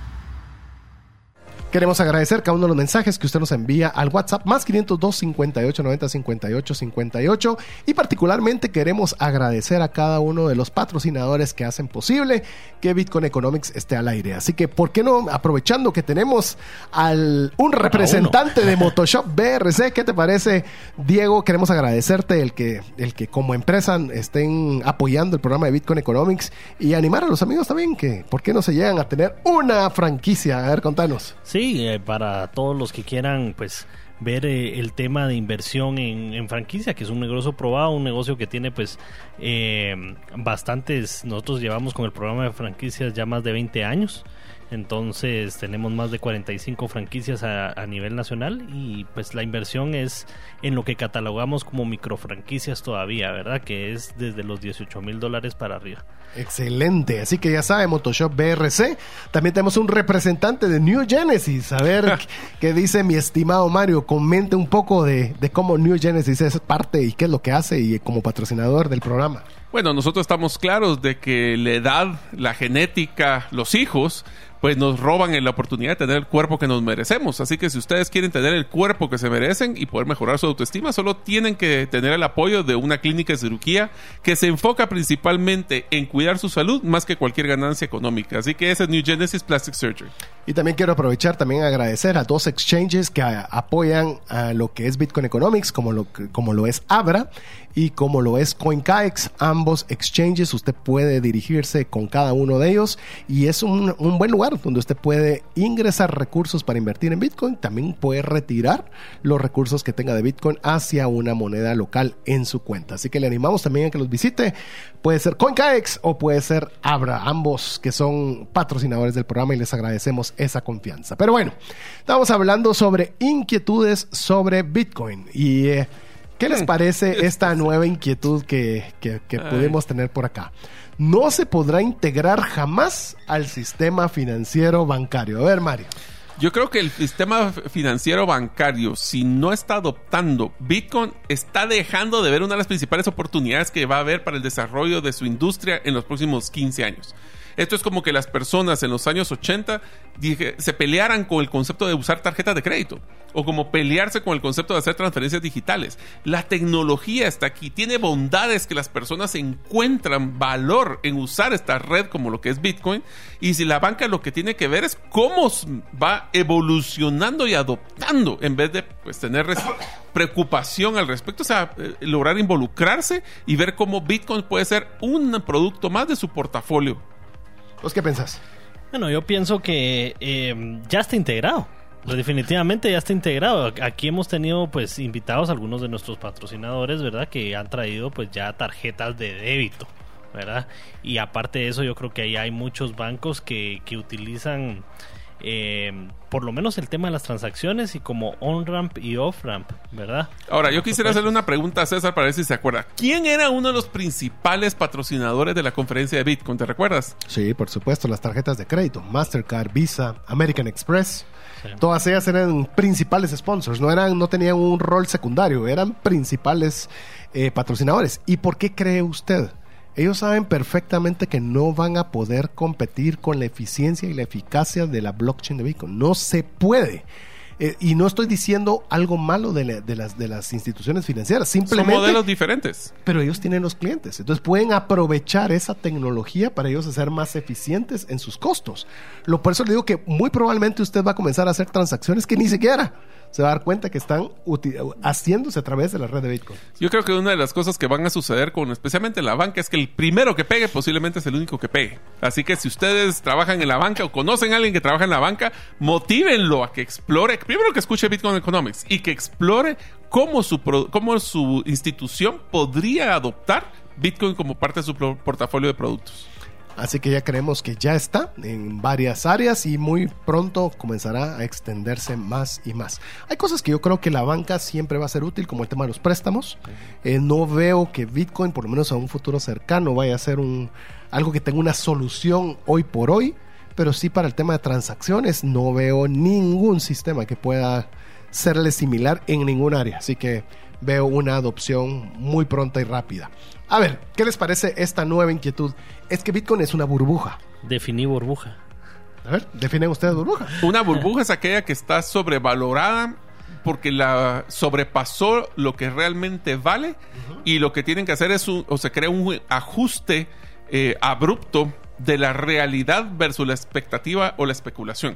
[SPEAKER 1] Queremos agradecer cada uno de los mensajes que usted nos envía al WhatsApp más 502 58 90 58 58 y particularmente queremos agradecer a cada uno de los patrocinadores que hacen posible que Bitcoin Economics esté al aire. Así que, ¿por qué no? Aprovechando que tenemos al un representante de Motoshop BRC, ¿qué te parece, Diego? Queremos agradecerte el que, el que como empresa estén apoyando el programa de Bitcoin Economics y animar a los amigos también que, ¿por qué no se llegan a tener una franquicia? A ver, contanos.
[SPEAKER 2] Sí, eh, para todos los que quieran, pues ver eh, el tema de inversión en, franquicia, que es un negocio probado, un negocio que tiene pues eh, bastantes, nosotros llevamos con el programa de franquicias ya más de 20 años, entonces tenemos más de 45 franquicias a, nivel nacional y pues la inversión es en lo que catalogamos como microfranquicias todavía, ¿verdad? Que es desde los 18 mil dólares para arriba.
[SPEAKER 1] Excelente, así que ya sabe, Motoshop BRC. También tenemos un representante de New Genesis. A ver qué dice mi estimado Mario. Comente un poco de, de cómo New Genesis es parte y qué es lo que hace y como patrocinador del programa.
[SPEAKER 3] Bueno, nosotros estamos claros de que la edad, la genética, los hijos, pues nos roban en la oportunidad de tener el cuerpo que nos merecemos. Así que si ustedes quieren tener el cuerpo que se merecen y poder mejorar su autoestima, solo tienen que tener el apoyo de una clínica de cirugía que se enfoca principalmente en cuidar su salud más que cualquier ganancia económica. Así que ese es New Genesis Plastic Surgery.
[SPEAKER 1] Y también quiero aprovechar también agradecer a dos exchanges que apoyan a lo que es Bitcoin Economics, como lo, como lo es Abra y como lo es CoinKaex. Ambos exchanges usted puede dirigirse con cada uno de ellos y es un, un buen lugar donde usted puede ingresar recursos para invertir en Bitcoin. También puede retirar los recursos que tenga de Bitcoin hacia una moneda local en su cuenta. Así que le animamos también a que los visite. Puede ser CoinKaex o puede ser Abra, ambos que son patrocinadores del programa y les agradecemos esa confianza. Pero bueno, estamos hablando sobre inquietudes sobre Bitcoin y eh, ¿qué les parece esta nueva inquietud que, que, pudimos tener por acá? No se podrá integrar jamás al sistema financiero bancario. A ver, Mario.
[SPEAKER 3] Yo creo que el sistema financiero bancario, si no está adoptando Bitcoin, está dejando de ver una de las principales oportunidades que va a haber para el desarrollo de su industria en los próximos 15 años. Esto es como que las personas en los años 80 dije, se pelearan con el concepto de usar tarjetas de crédito o como pelearse con el concepto de hacer transferencias digitales. La tecnología está aquí, tiene bondades que las personas encuentran valor en usar esta red como lo que es Bitcoin y si la banca lo que tiene que ver es cómo va evolucionando y adoptando en vez de pues tener preocupación al respecto, o sea, eh, lograr involucrarse y ver cómo Bitcoin puede ser un producto más de su portafolio.
[SPEAKER 1] ¿Vos qué pensás?
[SPEAKER 2] Bueno, yo pienso que eh, ya está integrado. Pues definitivamente ya está integrado. Aquí hemos tenido pues invitados algunos de nuestros patrocinadores, ¿verdad? Que han traído pues ya tarjetas de débito, ¿verdad? Y aparte de eso yo creo que ahí hay muchos bancos que, que utilizan eh, por lo menos el tema de las transacciones y como on-ramp y off-ramp, ¿verdad?
[SPEAKER 3] Ahora, yo quisiera hacerle una pregunta a César para ver si se acuerda. ¿Quién era uno de los principales patrocinadores de la conferencia de Bitcoin? ¿Te recuerdas?
[SPEAKER 1] Sí, por supuesto, las tarjetas de crédito, Mastercard, Visa, American Express. Todas ellas eran principales sponsors, no eran, no tenían un rol secundario, eran principales eh, patrocinadores. ¿Y por qué cree usted? Ellos saben perfectamente que no van a poder competir con la eficiencia y la eficacia de la blockchain de Bitcoin. No se puede. Eh, y no estoy diciendo algo malo de, la- de las, de las instituciones financieras,
[SPEAKER 3] Son
[SPEAKER 1] simplemente
[SPEAKER 3] modelos diferentes.
[SPEAKER 1] pero ellos tienen los clientes. Entonces pueden aprovechar esa tecnología para ellos ser más eficientes en sus costos. Lo, por eso le digo que muy probablemente usted va a comenzar a hacer transacciones que ni siquiera se va a dar cuenta que están haciéndose a través de la red de Bitcoin.
[SPEAKER 3] Yo creo que una de las cosas que van a suceder con especialmente la banca es que el primero que pegue posiblemente es el único que pegue. Así que si ustedes trabajan en la banca o conocen a alguien que trabaja en la banca, motívenlo a que explore, primero que escuche Bitcoin Economics y que explore cómo su, cómo su institución podría adoptar Bitcoin como parte de su portafolio de productos.
[SPEAKER 1] Así que ya creemos que ya está en varias áreas y muy pronto comenzará a extenderse más y más. Hay cosas que yo creo que la banca siempre va a ser útil, como el tema de los préstamos. Eh, no veo que Bitcoin, por lo menos a un futuro cercano, vaya a ser un, algo que tenga una solución hoy por hoy, pero sí para el tema de transacciones no veo ningún sistema que pueda serle similar en ningún área. Así que veo una adopción muy pronta y rápida. A ver, ¿qué les parece esta nueva inquietud? Es que Bitcoin es una burbuja.
[SPEAKER 2] Definí burbuja.
[SPEAKER 1] A ver, definen ustedes burbuja.
[SPEAKER 3] Una burbuja es aquella que está sobrevalorada porque la sobrepasó lo que realmente vale y lo que tienen que hacer es un, o se crea un ajuste eh, abrupto de la realidad versus la expectativa o la especulación.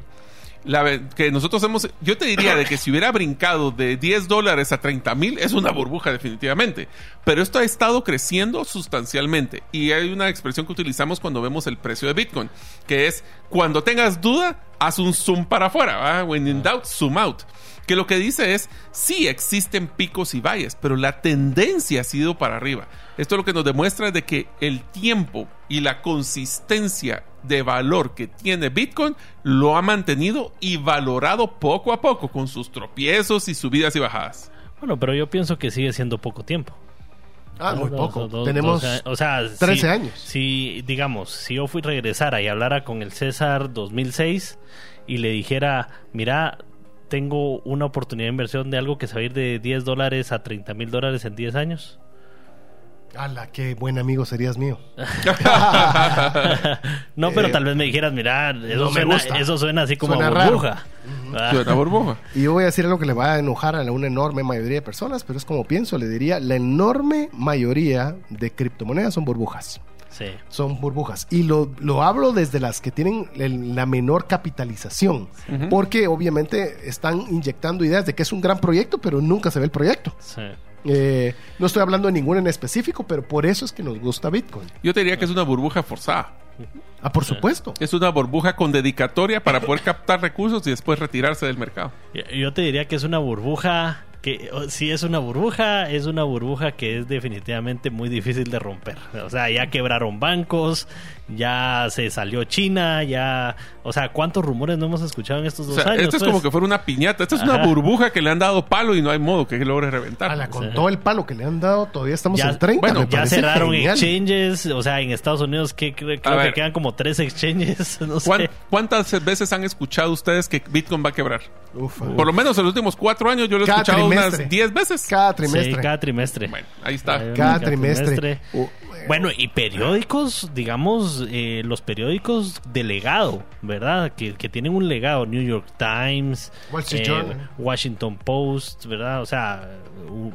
[SPEAKER 3] La que nosotros hemos, yo te diría de que si hubiera brincado de 10 dólares a 30 mil es una burbuja definitivamente, pero esto ha estado creciendo sustancialmente. Y hay una expresión que utilizamos cuando vemos el precio de Bitcoin, que es cuando tengas duda, haz un zoom para afuera, when in doubt, zoom out. Que lo que dice es, sí existen picos y valles, pero la tendencia ha sido para arriba. Esto lo que nos demuestra es de que el tiempo y la consistencia de valor que tiene Bitcoin lo ha mantenido y valorado poco a poco con sus tropiezos y subidas y bajadas.
[SPEAKER 2] Bueno, pero yo pienso que sigue siendo poco tiempo.
[SPEAKER 1] Ah, muy poco.
[SPEAKER 2] dos-
[SPEAKER 1] Tenemos
[SPEAKER 2] dos años. o sea,
[SPEAKER 1] 13
[SPEAKER 2] si-
[SPEAKER 1] años.
[SPEAKER 2] Si, digamos, si yo fui regresara y hablara con el César 2006 y le dijera, mira, tengo una oportunidad de inversión de algo que se va a ir de 10 dólares a 30 mil dólares en 10 años.
[SPEAKER 1] ¡Hala, qué buen amigo serías mío!
[SPEAKER 2] no, pero
[SPEAKER 1] Eh,
[SPEAKER 2] tal vez me dijeras, mira, eso,
[SPEAKER 1] no
[SPEAKER 2] suena, eso suena así como
[SPEAKER 1] Suena raro.
[SPEAKER 2] burbuja. Ah,
[SPEAKER 3] Suena burbuja.
[SPEAKER 1] Y yo voy a decir algo que le va a enojar a una enorme mayoría de personas, pero es como pienso, le diría, la enorme mayoría de criptomonedas son burbujas.
[SPEAKER 2] Sí.
[SPEAKER 1] Son burbujas. Y lo, lo hablo desde las que tienen el- la menor capitalización. Porque obviamente están inyectando ideas de que es un gran proyecto, pero nunca se ve el proyecto.
[SPEAKER 2] sí.
[SPEAKER 1] Eh, no estoy hablando de ninguno en específico, pero por eso es que nos gusta Bitcoin.
[SPEAKER 3] Yo te diría que es una burbuja forzada.
[SPEAKER 1] Ah, por supuesto.
[SPEAKER 3] Es una burbuja con dedicatoria para poder captar recursos y después retirarse del mercado.
[SPEAKER 2] Yo te diría que es una burbuja que si es una burbuja, es una burbuja que es definitivamente muy difícil de romper. O sea, ya quebraron bancos, ya se salió China, ya, o sea, ¿cuántos rumores no hemos escuchado en estos
[SPEAKER 3] O
[SPEAKER 2] dos
[SPEAKER 3] sea,
[SPEAKER 2] años?
[SPEAKER 3] esto es
[SPEAKER 2] pues?
[SPEAKER 3] como que fuera una piñata. Esta es una burbuja que le han dado palo y no hay modo que logre reventar.
[SPEAKER 1] Ala, con todo el palo que le han dado, todavía estamos
[SPEAKER 2] Ya-
[SPEAKER 1] en 30.
[SPEAKER 3] bueno,
[SPEAKER 1] me
[SPEAKER 2] ya cerraron
[SPEAKER 1] genial.
[SPEAKER 2] exchanges, o sea, en Estados Unidos que creo, que
[SPEAKER 3] ver.
[SPEAKER 2] quedan como tres exchanges, no sé.
[SPEAKER 3] ¿Cuán- ¿Cuántas veces han escuchado ustedes que Bitcoin va a quebrar? Por lo menos en los últimos cuatro años yo lo he
[SPEAKER 1] Cada
[SPEAKER 3] escuchado
[SPEAKER 1] trimestre.
[SPEAKER 3] Unas 10 veces.
[SPEAKER 1] Cada trimestre.
[SPEAKER 2] Sí, cada trimestre.
[SPEAKER 3] Bueno, ahí está.
[SPEAKER 1] Cada
[SPEAKER 2] cada
[SPEAKER 1] trimestre.
[SPEAKER 2] trimestre.
[SPEAKER 1] Uh,
[SPEAKER 2] Bueno, y periódicos, digamos, eh, los periódicos de legado, ¿verdad? Que, que tienen un legado, New York Times, eh. Washington Post, ¿verdad? O sea,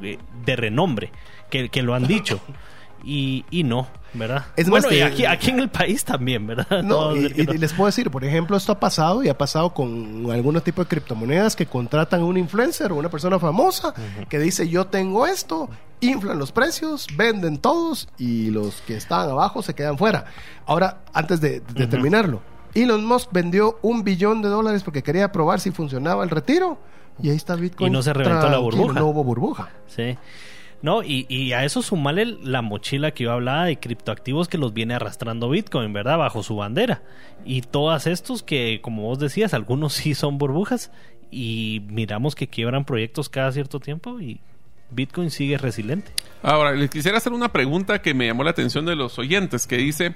[SPEAKER 2] eh, de renombre, que, que lo han dicho. Y, y no, ¿verdad?
[SPEAKER 1] Es más,
[SPEAKER 2] bueno, y
[SPEAKER 1] te-
[SPEAKER 2] aquí, aquí en el país también, ¿verdad?
[SPEAKER 1] No, y, les puedo decir, por ejemplo, esto ha pasado y ha pasado con algunos tipos de criptomonedas que contratan a un influencer o una persona famosa que dice yo tengo esto, inflan los precios, venden todos y los que estaban abajo se quedan fuera. Ahora, antes de, de terminarlo, Elon Musk vendió un billón de dólares porque quería probar si funcionaba el retiro y ahí está Bitcoin.
[SPEAKER 2] Y no se reventó la burbuja.
[SPEAKER 1] No hubo burbuja.
[SPEAKER 2] Sí. No, y, y a eso sumarle la mochila que yo hablaba de criptoactivos que los viene arrastrando Bitcoin, ¿verdad? Bajo su bandera. Y todos estos que, como vos decías, algunos sí son burbujas y miramos que quiebran proyectos cada cierto tiempo y Bitcoin sigue resiliente.
[SPEAKER 3] Ahora, les quisiera hacer una pregunta que me llamó la atención de los oyentes, que dice,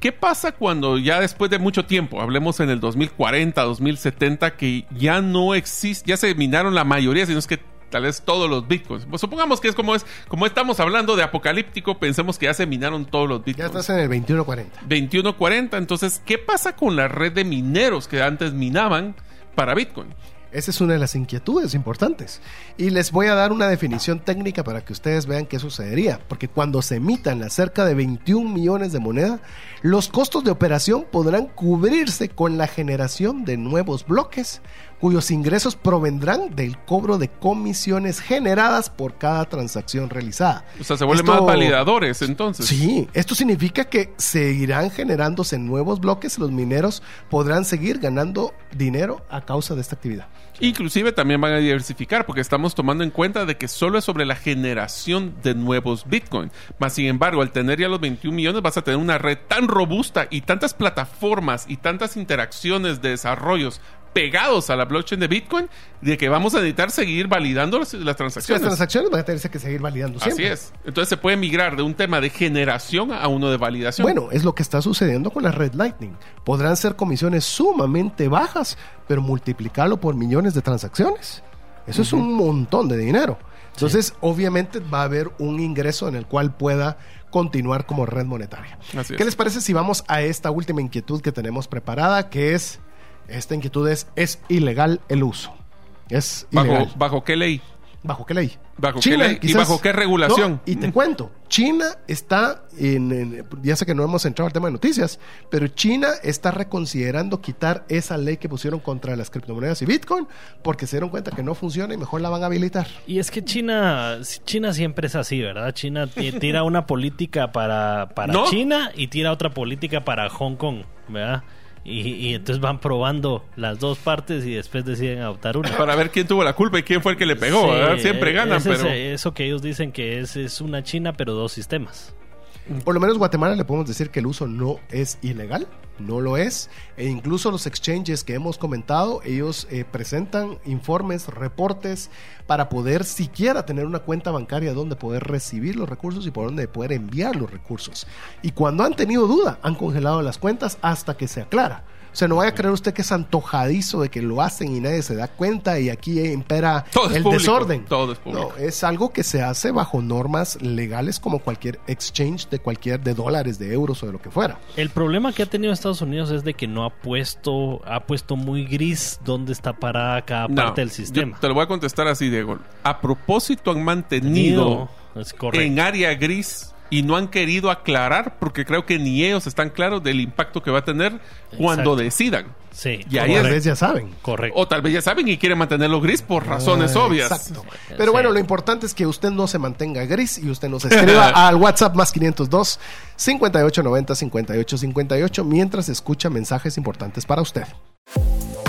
[SPEAKER 3] ¿qué pasa cuando ya después de mucho tiempo, hablemos en el 2040, 2070, que ya no existe, ya se minaron la mayoría, sino es que tal vez todos los bitcoins. Pues supongamos que es como es, como estamos hablando de apocalíptico, pensemos que ya se minaron todos los
[SPEAKER 1] Ya
[SPEAKER 3] bitcoins.
[SPEAKER 1] estás en el 2140.
[SPEAKER 3] 2140, entonces, ¿qué pasa con la red de mineros que antes minaban para bitcoin?
[SPEAKER 1] Esa es una de las inquietudes importantes. Y les voy a dar una definición técnica para que ustedes vean qué sucedería. Porque cuando se emitan las cerca de 21 millones de moneda, los costos de operación podrán cubrirse con la generación de nuevos bloques, cuyos ingresos provendrán del cobro de comisiones generadas por cada transacción realizada.
[SPEAKER 3] O sea, se vuelven
[SPEAKER 1] Esto-
[SPEAKER 3] más validadores, entonces.
[SPEAKER 1] Sí, esto significa que seguirán generándose nuevos bloques y los mineros podrán seguir ganando dinero a causa de esta actividad.
[SPEAKER 3] Inclusive también van a diversificar porque estamos tomando en cuenta de que solo es sobre la generación de nuevos Bitcoin. Más sin embargo, al tener ya los 21 millones vas a tener una red tan robusta y tantas plataformas y tantas interacciones de desarrollos pegados a la blockchain de Bitcoin de que vamos a necesitar seguir validando las, las
[SPEAKER 1] Las
[SPEAKER 3] transacciones.
[SPEAKER 1] transacciones van a tenerse que seguir validando
[SPEAKER 3] Así
[SPEAKER 1] siempre.
[SPEAKER 3] es. Entonces se puede migrar de un tema de generación a uno de validación.
[SPEAKER 1] Bueno, es lo que está sucediendo con la Red Lightning. Podrán ser comisiones sumamente bajas, pero multiplicarlo por millones de transacciones. Eso es un montón de dinero. Entonces, obviamente va a haber un ingreso en el cual pueda continuar como red monetaria.
[SPEAKER 3] Así
[SPEAKER 1] ¿Qué
[SPEAKER 3] es.
[SPEAKER 1] les parece si vamos a esta última inquietud que tenemos preparada, que es, esta inquietud es, ¿es ilegal el uso? Es
[SPEAKER 3] ¿Bajo,
[SPEAKER 1] ilegal.
[SPEAKER 3] ¿Bajo qué ley?
[SPEAKER 1] ¿Bajo qué ley?
[SPEAKER 3] ¿Bajo qué ley? ¿Y bajo qué regulación?
[SPEAKER 1] No, y te cuento, China está en, en- ya sé que no hemos entrado al tema de noticias, pero China está reconsiderando quitar esa ley que pusieron contra las criptomonedas y Bitcoin porque se dieron cuenta que no funciona y mejor la van a habilitar.
[SPEAKER 2] Y es que China, China siempre es así, ¿verdad? China ti- tira una política para, para
[SPEAKER 3] ¿No?
[SPEAKER 2] China y tira otra política para Hong Kong, ¿verdad? Y, y entonces van probando las dos partes y después deciden adoptar una.
[SPEAKER 3] Para ver quién tuvo la culpa y quién fue el que le pegó. Siempre
[SPEAKER 2] eh,
[SPEAKER 3] ganan,
[SPEAKER 2] es ese-
[SPEAKER 3] pero...
[SPEAKER 2] eso que ellos dicen que es, es una China, pero dos sistemas.
[SPEAKER 1] Por lo menos Guatemala le podemos decir que el uso no es ilegal, no lo es. E incluso los exchanges que hemos comentado, ellos eh, presentan informes, reportes para poder siquiera tener una cuenta bancaria donde poder recibir los recursos y por donde poder enviar los recursos. Y cuando han tenido duda, han congelado las cuentas hasta que se aclara. O sea, no vaya a creer usted que es antojadizo de que lo hacen y nadie se da cuenta y aquí impera
[SPEAKER 3] Todo es
[SPEAKER 1] el
[SPEAKER 3] público,
[SPEAKER 1] desorden.
[SPEAKER 3] todo es público.
[SPEAKER 1] No, es algo que se hace bajo normas legales como cualquier exchange de cualquier de dólares, de euros o de lo que fuera.
[SPEAKER 2] El problema que ha tenido Estados Unidos es de que no ha puesto, ha puesto muy gris dónde está parada cada
[SPEAKER 3] No,
[SPEAKER 2] parte del
[SPEAKER 3] yo
[SPEAKER 2] sistema.
[SPEAKER 3] te lo voy a contestar así, Diego. A propósito han mantenido
[SPEAKER 2] es correcto.
[SPEAKER 3] en área gris y no han querido aclarar porque creo que ni ellos están claros del impacto que va a tener cuando decidan.
[SPEAKER 2] Sí,
[SPEAKER 3] Y ahí
[SPEAKER 1] Tal
[SPEAKER 3] es-
[SPEAKER 1] vez ya saben.
[SPEAKER 2] correcto.
[SPEAKER 3] O tal vez ya saben y quieren mantenerlo gris por razones
[SPEAKER 1] Ah,
[SPEAKER 3] obvias.
[SPEAKER 1] Exacto. Pero bueno, lo importante es que usted no se mantenga gris y usted nos escriba al WhatsApp más 502 5890 5858 mientras escucha mensajes importantes para usted.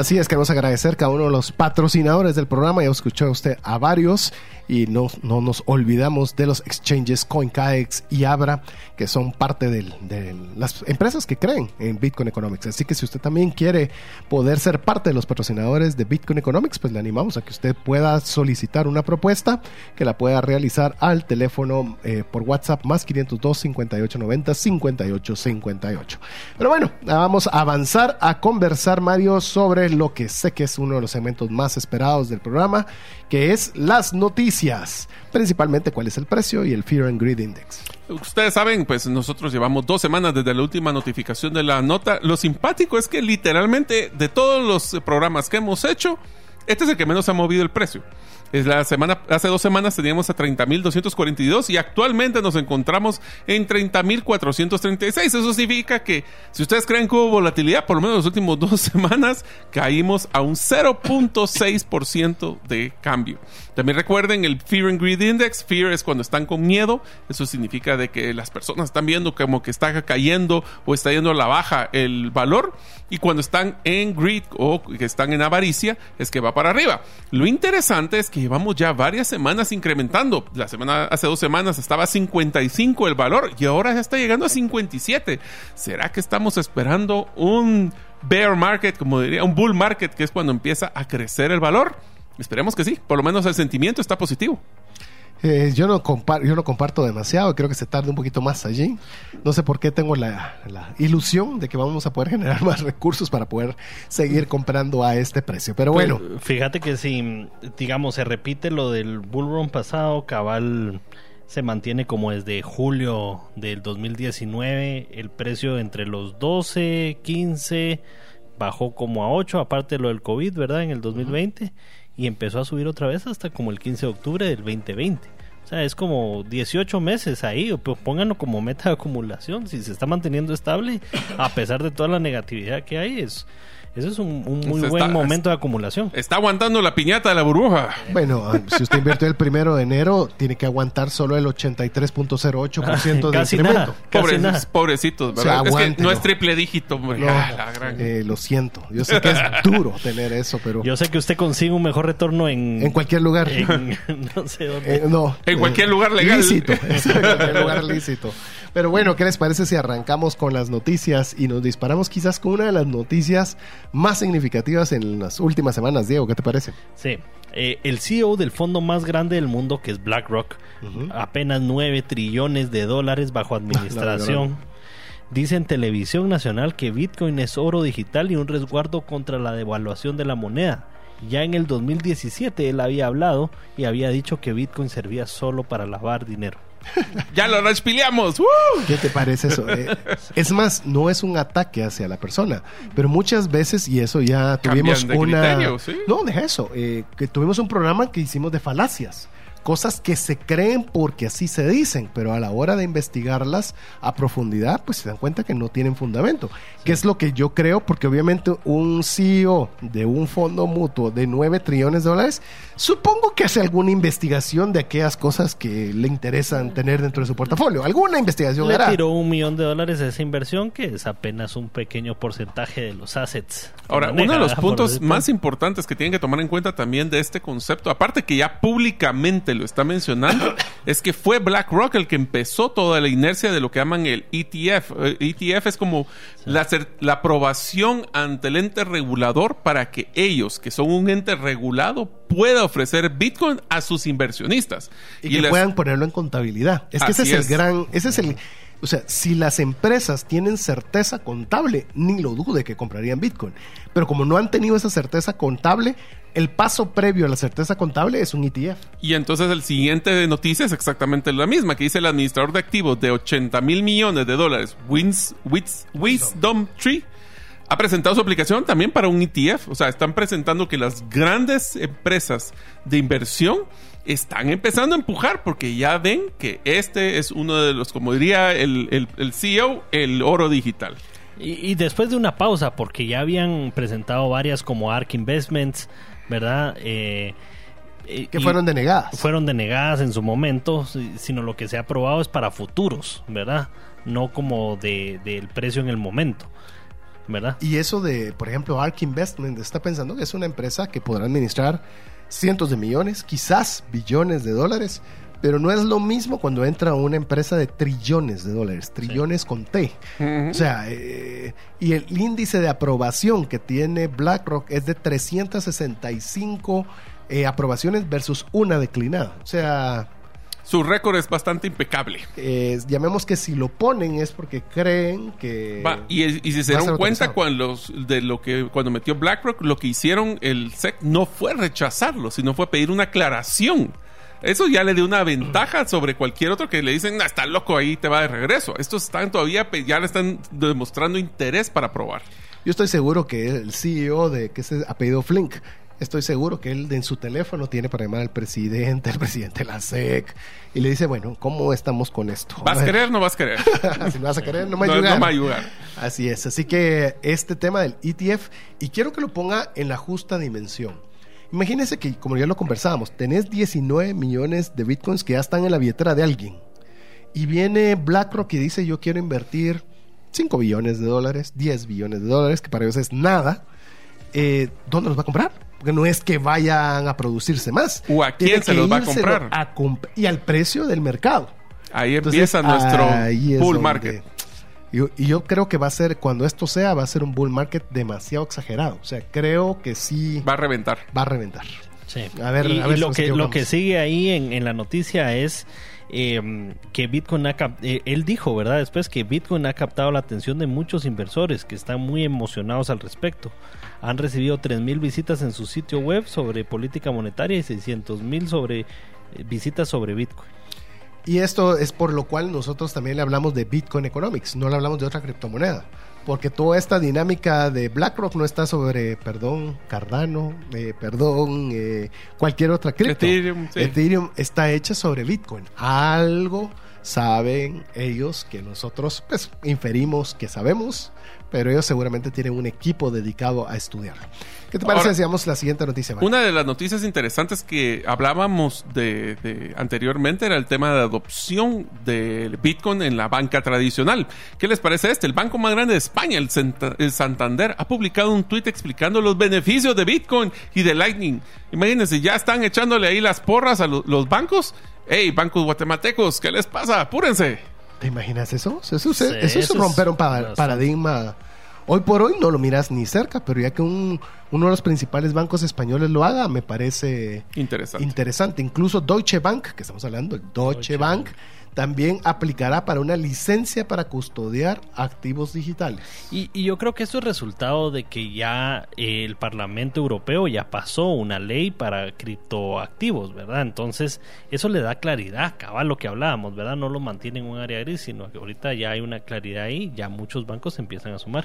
[SPEAKER 1] Así es, queremos agradecer cada uno de los patrocinadores del programa. Ya escuchó usted a varios y no, no nos olvidamos de los exchanges CoinCaex y Abra, que son parte de las empresas que creen en Bitcoin Economics. Así que si usted también quiere poder ser parte de los patrocinadores de Bitcoin Economics, pues le animamos a que usted pueda solicitar una propuesta que la pueda realizar al teléfono eh, por WhatsApp más 502 5890 5858. Pero bueno, vamos a avanzar a conversar, Mario, sobre lo que sé que es uno de los segmentos más esperados del programa, que es las noticias. Principalmente cuál es el precio y el Fear and Greed Index.
[SPEAKER 3] Ustedes saben, pues nosotros llevamos dos semanas desde la última notificación de la nota. Lo simpático es que literalmente de todos los programas que hemos hecho, este es el que menos ha movido el precio. Es la semana, hace dos semanas teníamos a 30.242 y actualmente nos encontramos en 30.436. Eso significa que si ustedes creen que hubo volatilidad, por lo menos las últimas dos semanas, caímos a un 0.6% de cambio. También recuerden el Fear and Greed Index. Fear es cuando están con miedo. Eso significa de que las personas están viendo como que está cayendo o está yendo a la baja el valor. Y cuando están en greed o que están en avaricia, es que va para arriba. Lo interesante es que llevamos ya varias semanas incrementando. La semana, hace dos semanas estaba a 55 el valor y ahora ya está llegando a 57. ¿Será que estamos esperando un bear market, como diría, un bull market, que es cuando empieza a crecer el valor? Esperemos que sí. Por lo menos el sentimiento está positivo.
[SPEAKER 1] Eh, yo, no compar- yo no comparto demasiado, creo que se tarde un poquito más allí. No sé por qué tengo la, la ilusión de que vamos a poder generar más recursos para poder seguir comprando a este precio. Pero bueno,
[SPEAKER 2] Pues, Fíjate que si, digamos, se repite lo del bull run pasado, cabal se mantiene como desde julio del 2019, el precio entre los 12, 15, bajó como a 8, aparte de lo del COVID, ¿verdad? En el 2020, y empezó a subir otra vez hasta como el 15 de octubre del 2020. O sea, es como 18 meses ahí, pues pónganlo como meta de acumulación. Si se está manteniendo estable, a pesar de toda la negatividad que hay, es, ese es un, un muy buen
[SPEAKER 3] está-
[SPEAKER 2] momento de acumulación.
[SPEAKER 3] Está aguantando la piñata de la burbuja.
[SPEAKER 1] bueno, ah, si usted invirtió el primero de enero, tiene que aguantar solo el 83.08% de
[SPEAKER 2] Casi
[SPEAKER 1] incremento.
[SPEAKER 2] nada. Casi
[SPEAKER 3] Pobres,
[SPEAKER 2] nada.
[SPEAKER 3] pobrecitos,
[SPEAKER 1] O sea,
[SPEAKER 3] ¿verdad? es que
[SPEAKER 1] aguántelo.
[SPEAKER 3] no es triple dígito, hombre.
[SPEAKER 1] No,
[SPEAKER 3] Ah, la gran-
[SPEAKER 1] eh, lo siento. Yo sé que es duro tener eso, pero
[SPEAKER 2] Yo sé que usted consigue un mejor retorno en...
[SPEAKER 1] en cualquier lugar.
[SPEAKER 2] en- no sé dónde.
[SPEAKER 1] Eh, no.
[SPEAKER 3] En cualquier lugar legal.
[SPEAKER 1] Lícito. en cualquier lugar lícito. Pero bueno, ¿qué les parece si arrancamos con las noticias y nos disparamos quizás con una de las noticias más significativas en las últimas semanas, Diego? ¿Qué te parece?
[SPEAKER 2] Sí. Eh, el CEO del fondo más grande del mundo, que es BlackRock, apenas 9 trillones de dólares bajo administración, dice en televisión nacional que Bitcoin es oro digital y un resguardo contra la devaluación de la moneda. Ya en el 2017 él había hablado y había dicho que Bitcoin servía solo para lavar dinero.
[SPEAKER 3] Ya lo respileamos. ¡Uh!
[SPEAKER 1] ¿Qué te parece eso? Eh, es más, no es un ataque hacia la persona, pero muchas veces, y eso ya tuvimos
[SPEAKER 3] de
[SPEAKER 1] una...
[SPEAKER 3] criterio, ¿sí?
[SPEAKER 1] No, deja eso, eh, que tuvimos un programa que hicimos de falacias. Cosas que se creen porque así se dicen, pero a la hora de investigarlas a profundidad, pues se dan cuenta que no tienen fundamento. Que es lo que yo creo, porque obviamente un CEO de un fondo mutuo de 9 trillones de dólares, supongo que hace alguna investigación de aquellas cosas que le interesan tener dentro de su portafolio. Alguna investigación
[SPEAKER 2] Le
[SPEAKER 1] hará.
[SPEAKER 2] tiró un millón de dólares a esa inversión, que es apenas un pequeño porcentaje de los assets.
[SPEAKER 3] Ahora, uno de los puntos más importantes que tienen que tomar en cuenta también de este concepto, aparte que ya públicamente lo está mencionando, es que fue BlackRock el que empezó toda la inercia de lo que llaman el ETF. El ETF es como la, la aprobación ante el ente regulador para que ellos, que son un ente regulado, pueda ofrecer Bitcoin a sus inversionistas.
[SPEAKER 1] y, que
[SPEAKER 3] las-
[SPEAKER 1] puedan ponerlo en contabilidad. Es que ese es,
[SPEAKER 3] es.
[SPEAKER 1] el gran, ese es el, o sea, si las empresas tienen certeza contable, ni lo dude que comprarían Bitcoin. Pero como no han tenido esa certeza contable, el paso previo a la certeza contable es un ETF.
[SPEAKER 3] Y entonces el siguiente noticia es exactamente la misma, que dice el administrador de activos de 80 mil millones de dólares, Wins, Wits- Wisdom Tree, ha presentado su aplicación también para un ETF. O sea, están presentando que las grandes empresas de inversión están empezando a empujar porque ya ven que este es uno de los, como diría el, el- el CEO, el oro digital.
[SPEAKER 2] Y, y después de una pausa, porque ya habían presentado varias como ARK Investments, ¿verdad? Eh, eh,
[SPEAKER 1] Que fueron denegadas.
[SPEAKER 2] fueron denegadas en su momento, si- sino lo que se ha aprobado es para futuros, ¿verdad? No como de- del precio en el momento. ¿verdad?
[SPEAKER 1] Y eso de, por ejemplo, ARK Investment está pensando que es una empresa que podrá administrar cientos de millones, quizás billones de dólares, pero no es lo mismo cuando entra una empresa de trillones de dólares, trillones con T. O sea, eh, y el índice de aprobación que tiene BlackRock es de 365 eh, aprobaciones versus una declinada. O sea,
[SPEAKER 3] Su récord es bastante impecable.
[SPEAKER 1] eh, llamemos que si lo ponen es porque creen que...
[SPEAKER 3] Va, y, y si se dieron cuenta cuando los- de lo que cuando metió BlackRock, lo que hicieron el SEC no fue rechazarlo, sino fue pedir una aclaración. Eso ya le dio una ventaja sobre cualquier otro que le dicen, "Ah, está loco, ahí te va de regreso. Estos están todavía, ya le están demostrando interés para probar.
[SPEAKER 1] Yo estoy seguro que el CEO de que ese apellido Flink, estoy seguro que él en su teléfono tiene para llamar al presidente, al presidente de la SEC, y le dice, bueno, ¿cómo estamos con esto?
[SPEAKER 3] ¿Vas a querer o no vas a querer?
[SPEAKER 1] si no vas a querer, no me
[SPEAKER 3] No,
[SPEAKER 1] ayudas.
[SPEAKER 3] no me ayudar.
[SPEAKER 1] Así es. Así que este tema del ETF, y quiero que lo ponga en la justa dimensión. Imagínense que, como ya lo conversábamos, tenés 19 millones de bitcoins que ya están en la billetera de alguien. Y viene BlackRock y dice, yo quiero invertir 5 billones de dólares, 10 billones de dólares, que para ellos es nada. Eh, ¿Dónde los va a comprar? Porque no es que vayan a producirse más.
[SPEAKER 3] ¿O a quién
[SPEAKER 1] Tiene
[SPEAKER 3] se los va a comprar?
[SPEAKER 1] a comp- y al precio del mercado.
[SPEAKER 3] Ahí
[SPEAKER 1] Entonces,
[SPEAKER 3] empieza nuestro
[SPEAKER 1] ahí
[SPEAKER 3] bull
[SPEAKER 1] donde-
[SPEAKER 3] market.
[SPEAKER 1] Y, y yo creo que va a ser, cuando esto sea, va a ser un bull market demasiado exagerado. O sea, creo que sí
[SPEAKER 3] Va a reventar.
[SPEAKER 1] va a reventar.
[SPEAKER 2] Sí.
[SPEAKER 1] A ver,
[SPEAKER 2] y,
[SPEAKER 1] a ver
[SPEAKER 2] y
[SPEAKER 1] si
[SPEAKER 2] lo que lo que sigue ahí en, en la noticia es eh, que Bitcoin ha eh, él dijo, ¿verdad? Después que Bitcoin ha captado la atención de muchos inversores que están muy emocionados al respecto. Han recibido 3000 visitas en su sitio web sobre política monetaria y 600.000 sobre eh, visitas sobre Bitcoin.
[SPEAKER 1] Y esto es por lo cual nosotros también le hablamos de Bitcoin Economics, no le hablamos de otra criptomoneda. Porque toda esta dinámica de BlackRock no está sobre, perdón, Cardano, eh, perdón, eh, cualquier otra cripto.
[SPEAKER 3] Ethereum, sí.
[SPEAKER 1] Ethereum está hecha sobre Bitcoin. Algo saben ellos que nosotros pues, inferimos que sabemos, pero ellos seguramente tienen un equipo dedicado a estudiarlo. ¿Qué te parece
[SPEAKER 3] Ahora,
[SPEAKER 1] si damos la siguiente noticia?
[SPEAKER 3] Una de las noticias interesantes que hablábamos de, de anteriormente era el tema de adopción del Bitcoin en la banca tradicional. ¿Qué les parece este? El banco más grande de España, el, Santa- el Santander, ha publicado un tweet explicando los beneficios de Bitcoin y de Lightning. Imagínense, ya están echándole ahí las porras a lo- los bancos. ¡Hey, bancos guatemaltecos! ¿Qué les pasa? ¡Apúrense!
[SPEAKER 1] ¿Te imaginas eso? Eso,
[SPEAKER 2] Sí,
[SPEAKER 1] eso es
[SPEAKER 2] eso es
[SPEAKER 1] romper un pa- paradigma. Hoy por hoy no lo miras ni cerca, pero ya que un- uno de los principales bancos españoles lo haga, me parece
[SPEAKER 3] Interesante.
[SPEAKER 1] interesante. Incluso Deutsche Bank, que estamos hablando, el Deutsche,
[SPEAKER 2] Deutsche
[SPEAKER 1] Bank,
[SPEAKER 2] Bank.
[SPEAKER 1] También aplicará para una licencia para custodiar activos digitales.
[SPEAKER 2] Y, y yo creo que esto es resultado de que ya eh, el Parlamento Europeo ya pasó una ley para criptoactivos, ¿verdad? Entonces, eso le da claridad, cabal, lo que hablábamos, ¿verdad? No lo mantiene en un área gris, sino que ahorita ya hay una claridad ahí, ya muchos bancos empiezan a sumar.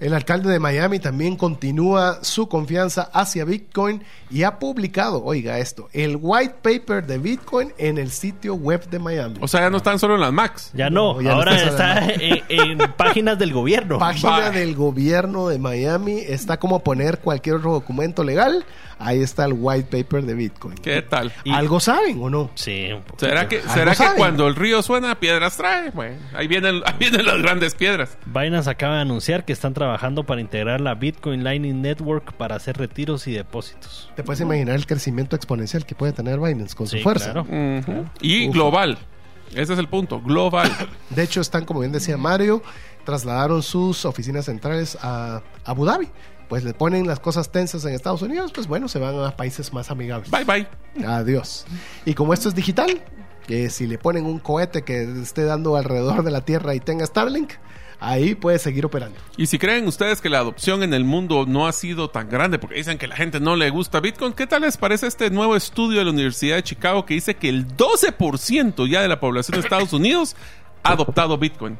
[SPEAKER 1] El alcalde de Miami también continúa su confianza hacia Bitcoin y ha publicado, oiga esto, el white paper de Bitcoin en el sitio web de Miami.
[SPEAKER 3] O sea, ya no están solo en las Macs.
[SPEAKER 2] Ya no,
[SPEAKER 1] No, ya no
[SPEAKER 2] ahora
[SPEAKER 1] está
[SPEAKER 2] está en, en páginas del gobierno.
[SPEAKER 1] página
[SPEAKER 3] Bye.
[SPEAKER 1] del gobierno de Miami está como poner cualquier otro documento legal. Ahí está el white paper de Bitcoin.
[SPEAKER 3] ¿Qué tal?
[SPEAKER 2] Y-
[SPEAKER 1] ¿Algo saben o no?
[SPEAKER 2] Sí, un poco.
[SPEAKER 3] ¿Será que, ¿será que cuando el río suena, piedras trae? Bueno, ahí vienen, ahí vienen las grandes piedras.
[SPEAKER 2] Binance acaba de anunciar que están trabajando para integrar la Bitcoin Lightning Network para hacer retiros y depósitos.
[SPEAKER 1] Te puedes imaginar el crecimiento exponencial que puede tener Binance con
[SPEAKER 2] Sí,
[SPEAKER 1] su fuerza.
[SPEAKER 2] claro.
[SPEAKER 3] Ujú. Y
[SPEAKER 1] Uf.
[SPEAKER 3] global. Ese es el punto, global.
[SPEAKER 1] De hecho, están, como bien decía Mario, trasladaron sus oficinas centrales a Abu Dhabi. Pues le ponen las cosas tensas en Estados Unidos, pues bueno, se van a países más amigables.
[SPEAKER 3] bye bye.
[SPEAKER 1] Adiós. Y como esto es digital, que si le ponen un cohete que esté dando alrededor de la Tierra y tenga Starlink, ahí puede seguir operando.
[SPEAKER 3] Y si creen ustedes que la adopción en el mundo no ha sido tan grande porque dicen que la gente no le gusta Bitcoin, ¿qué tal les parece este nuevo estudio de la Universidad de Chicago que dice que el 12% ya de la población de Estados Unidos ha adoptado Bitcoin?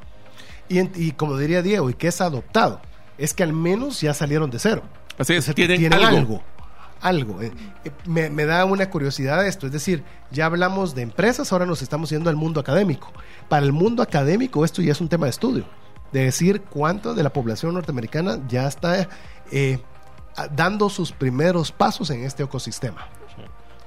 [SPEAKER 1] Y, como diría Diego, ¿y qué es adoptado? Es que al menos ya salieron de cero.
[SPEAKER 3] Así es,
[SPEAKER 1] O sea,
[SPEAKER 3] tienen, algo.
[SPEAKER 1] algo. algo. Eh, eh, me, me da una curiosidad esto. Es decir, ya hablamos de empresas, ahora nos estamos yendo al mundo académico. Para el mundo académico esto ya es un tema de estudio. De decir cuánto de la población norteamericana ya está eh, dando sus primeros pasos en este ecosistema.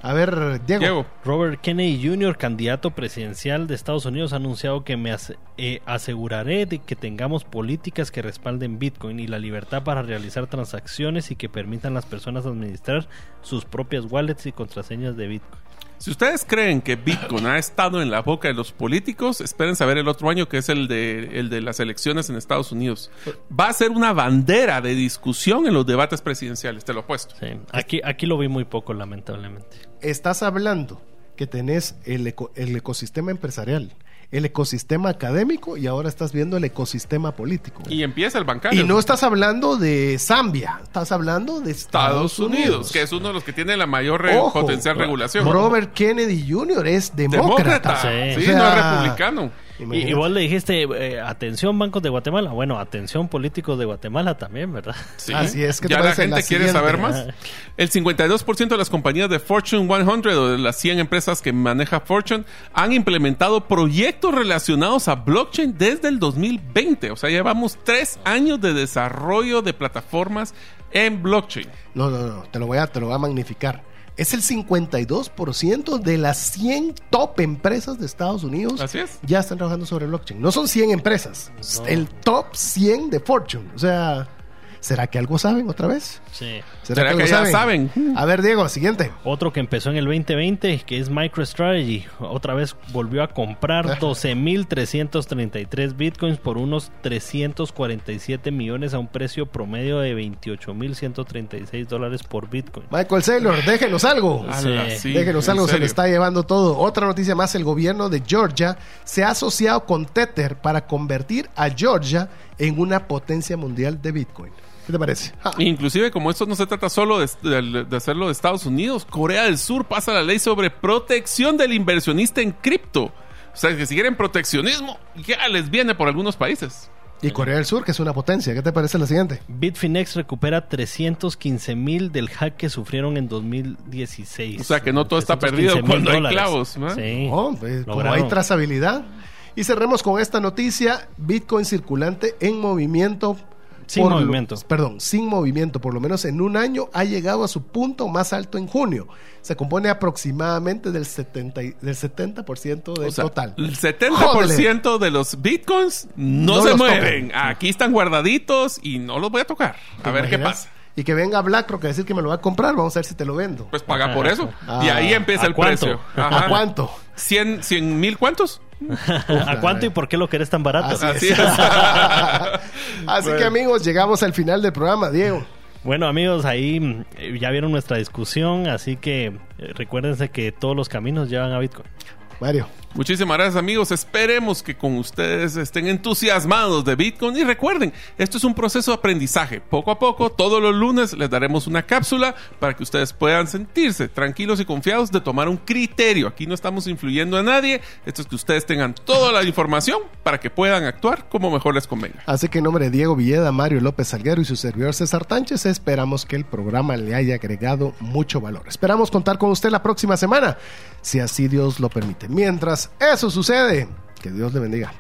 [SPEAKER 1] A ver, Diego.
[SPEAKER 3] Diego.
[SPEAKER 2] Robert Kennedy Jr., candidato presidencial de Estados Unidos, ha anunciado que me eh, aseguraré de que tengamos políticas que respalden Bitcoin y la libertad para realizar transacciones y que permitan a las personas administrar sus propias wallets y contraseñas de Bitcoin.
[SPEAKER 3] Si ustedes creen que Bitcoin ha estado en la boca de los políticos, esperen saber el otro año que es el de, el de las elecciones en Estados Unidos. Va a ser una bandera de discusión en los debates presidenciales, te lo apuesto.
[SPEAKER 2] Sí. Aquí, aquí lo vi muy poco, lamentablemente.
[SPEAKER 1] Estás hablando que tenés el, eco- el ecosistema empresarial, el ecosistema académico y ahora estás viendo el ecosistema político.
[SPEAKER 3] Y empieza el bancario.
[SPEAKER 1] Y no estás hablando de Zambia, estás hablando de Estados,
[SPEAKER 3] Estados Unidos, que es uno de los que tiene la mayor
[SPEAKER 1] Ojo,
[SPEAKER 3] potencial regulación.
[SPEAKER 1] Robert Kennedy Jr. es demócrata.
[SPEAKER 3] Demócrata.
[SPEAKER 2] Sí.
[SPEAKER 3] Sí,
[SPEAKER 1] O sea,
[SPEAKER 3] no es republicano.
[SPEAKER 2] Y,
[SPEAKER 1] imagínate.
[SPEAKER 2] y vos le dijiste, eh, atención bancos de Guatemala. Bueno, atención políticos de Guatemala también, ¿verdad?
[SPEAKER 3] Sí.
[SPEAKER 1] Así es, ¿qué te
[SPEAKER 3] ya la gente
[SPEAKER 1] la
[SPEAKER 3] quiere saber más. El 52% de las compañías de Fortune 100 o de las 100 empresas que maneja Fortune han implementado proyectos relacionados a blockchain desde el 2020. O sea, llevamos tres años de desarrollo de plataformas en blockchain.
[SPEAKER 1] No, no, no, te lo voy a, te lo voy a magnificar. Es el 52% de las 100 top empresas de Estados Unidos.
[SPEAKER 3] Así es.
[SPEAKER 1] Ya están trabajando sobre blockchain. No son 100 empresas,
[SPEAKER 2] No.
[SPEAKER 1] el top 100 de Fortune. O sea, ¿será que algo saben otra vez?
[SPEAKER 2] Sí.
[SPEAKER 3] ¿Será
[SPEAKER 1] algo
[SPEAKER 3] que ya saben?
[SPEAKER 1] A ver, Diego, siguiente.
[SPEAKER 2] Otro que empezó en el 2020, que es MicroStrategy. Otra vez volvió a comprar 12.333 bitcoins por unos 347 millones a un precio promedio de 28.136 dólares por bitcoin.
[SPEAKER 1] Michael Saylor, déjenos algo.
[SPEAKER 3] Ala,
[SPEAKER 2] Sí.
[SPEAKER 3] sí,
[SPEAKER 1] Déjenos
[SPEAKER 3] en
[SPEAKER 1] algo, se le está llevando todo. Otra noticia más, el gobierno de Georgia se ha asociado con Tether para convertir a Georgia en una potencia mundial de Bitcoin. ¿Qué te parece? Ja.
[SPEAKER 3] Inclusive, como esto no se trata solo de, de- de hacerlo de Estados Unidos, Corea del Sur pasa la ley sobre protección del inversionista en cripto. O sea, que si quieren proteccionismo, ya les viene por algunos países.
[SPEAKER 1] Y Corea del Sur, que es una potencia. ¿Qué te parece la siguiente?
[SPEAKER 2] Bitfinex recupera 315 mil del hack que sufrieron en 2016.
[SPEAKER 3] O sea, que no todo está perdido
[SPEAKER 2] 315,000
[SPEAKER 3] cuando hay clavos, ¿no?
[SPEAKER 2] Sí.
[SPEAKER 1] Oh, pues, como hay trazabilidad. Y cerremos con esta noticia: Bitcoin circulante en movimiento.
[SPEAKER 2] Sin
[SPEAKER 1] por
[SPEAKER 2] movimiento.
[SPEAKER 1] perdón, sin movimiento. Por lo menos en un año ha llegado a su punto más alto en junio. Se compone aproximadamente del 70%, y- del 70 del
[SPEAKER 3] O sea,
[SPEAKER 1] total.
[SPEAKER 3] el 70% de los bitcoins no,
[SPEAKER 1] No
[SPEAKER 3] se mueven.
[SPEAKER 1] tocan.
[SPEAKER 3] Aquí están guardaditos y no los voy a tocar. A
[SPEAKER 1] ¿Te
[SPEAKER 3] ver qué pasa.
[SPEAKER 1] Y que venga BlackRock a decir que me lo va a comprar. Vamos a ver si te lo vendo.
[SPEAKER 3] Pues paga por eso.
[SPEAKER 1] Ah.
[SPEAKER 3] y ahí empieza
[SPEAKER 2] ¿A
[SPEAKER 3] el
[SPEAKER 2] cuánto?
[SPEAKER 3] precio.
[SPEAKER 1] ¿A cuánto?
[SPEAKER 3] ¿100, ¿100 mil cuántos?
[SPEAKER 2] ¿A cuánto y por qué lo querés tan barato?
[SPEAKER 1] Así
[SPEAKER 3] Así
[SPEAKER 1] es.
[SPEAKER 3] es.
[SPEAKER 1] Así que amigos, llegamos al final del programa, Diego.
[SPEAKER 2] Bueno amigos, ahí mm, eh, ya vieron nuestra discusión, así que eh, recuérdense que todos los caminos llevan a Bitcoin.
[SPEAKER 1] Mario.
[SPEAKER 3] Muchísimas gracias amigos, esperemos que con ustedes estén entusiasmados de Bitcoin y recuerden, esto es un proceso de aprendizaje, poco a poco, todos los lunes les daremos una cápsula para que ustedes puedan sentirse tranquilos y confiados de tomar un criterio, aquí no estamos influyendo a nadie, esto es que ustedes tengan toda la información para que puedan actuar como mejor les convenga.
[SPEAKER 1] Así que en nombre de Diego Villeda, Mario López Salguero y su servidor César Tánchez, esperamos que el programa le haya agregado mucho valor. Esperamos contar con usted la próxima semana, si así Dios lo permite. Mientras eso sucede, que Dios le bendiga.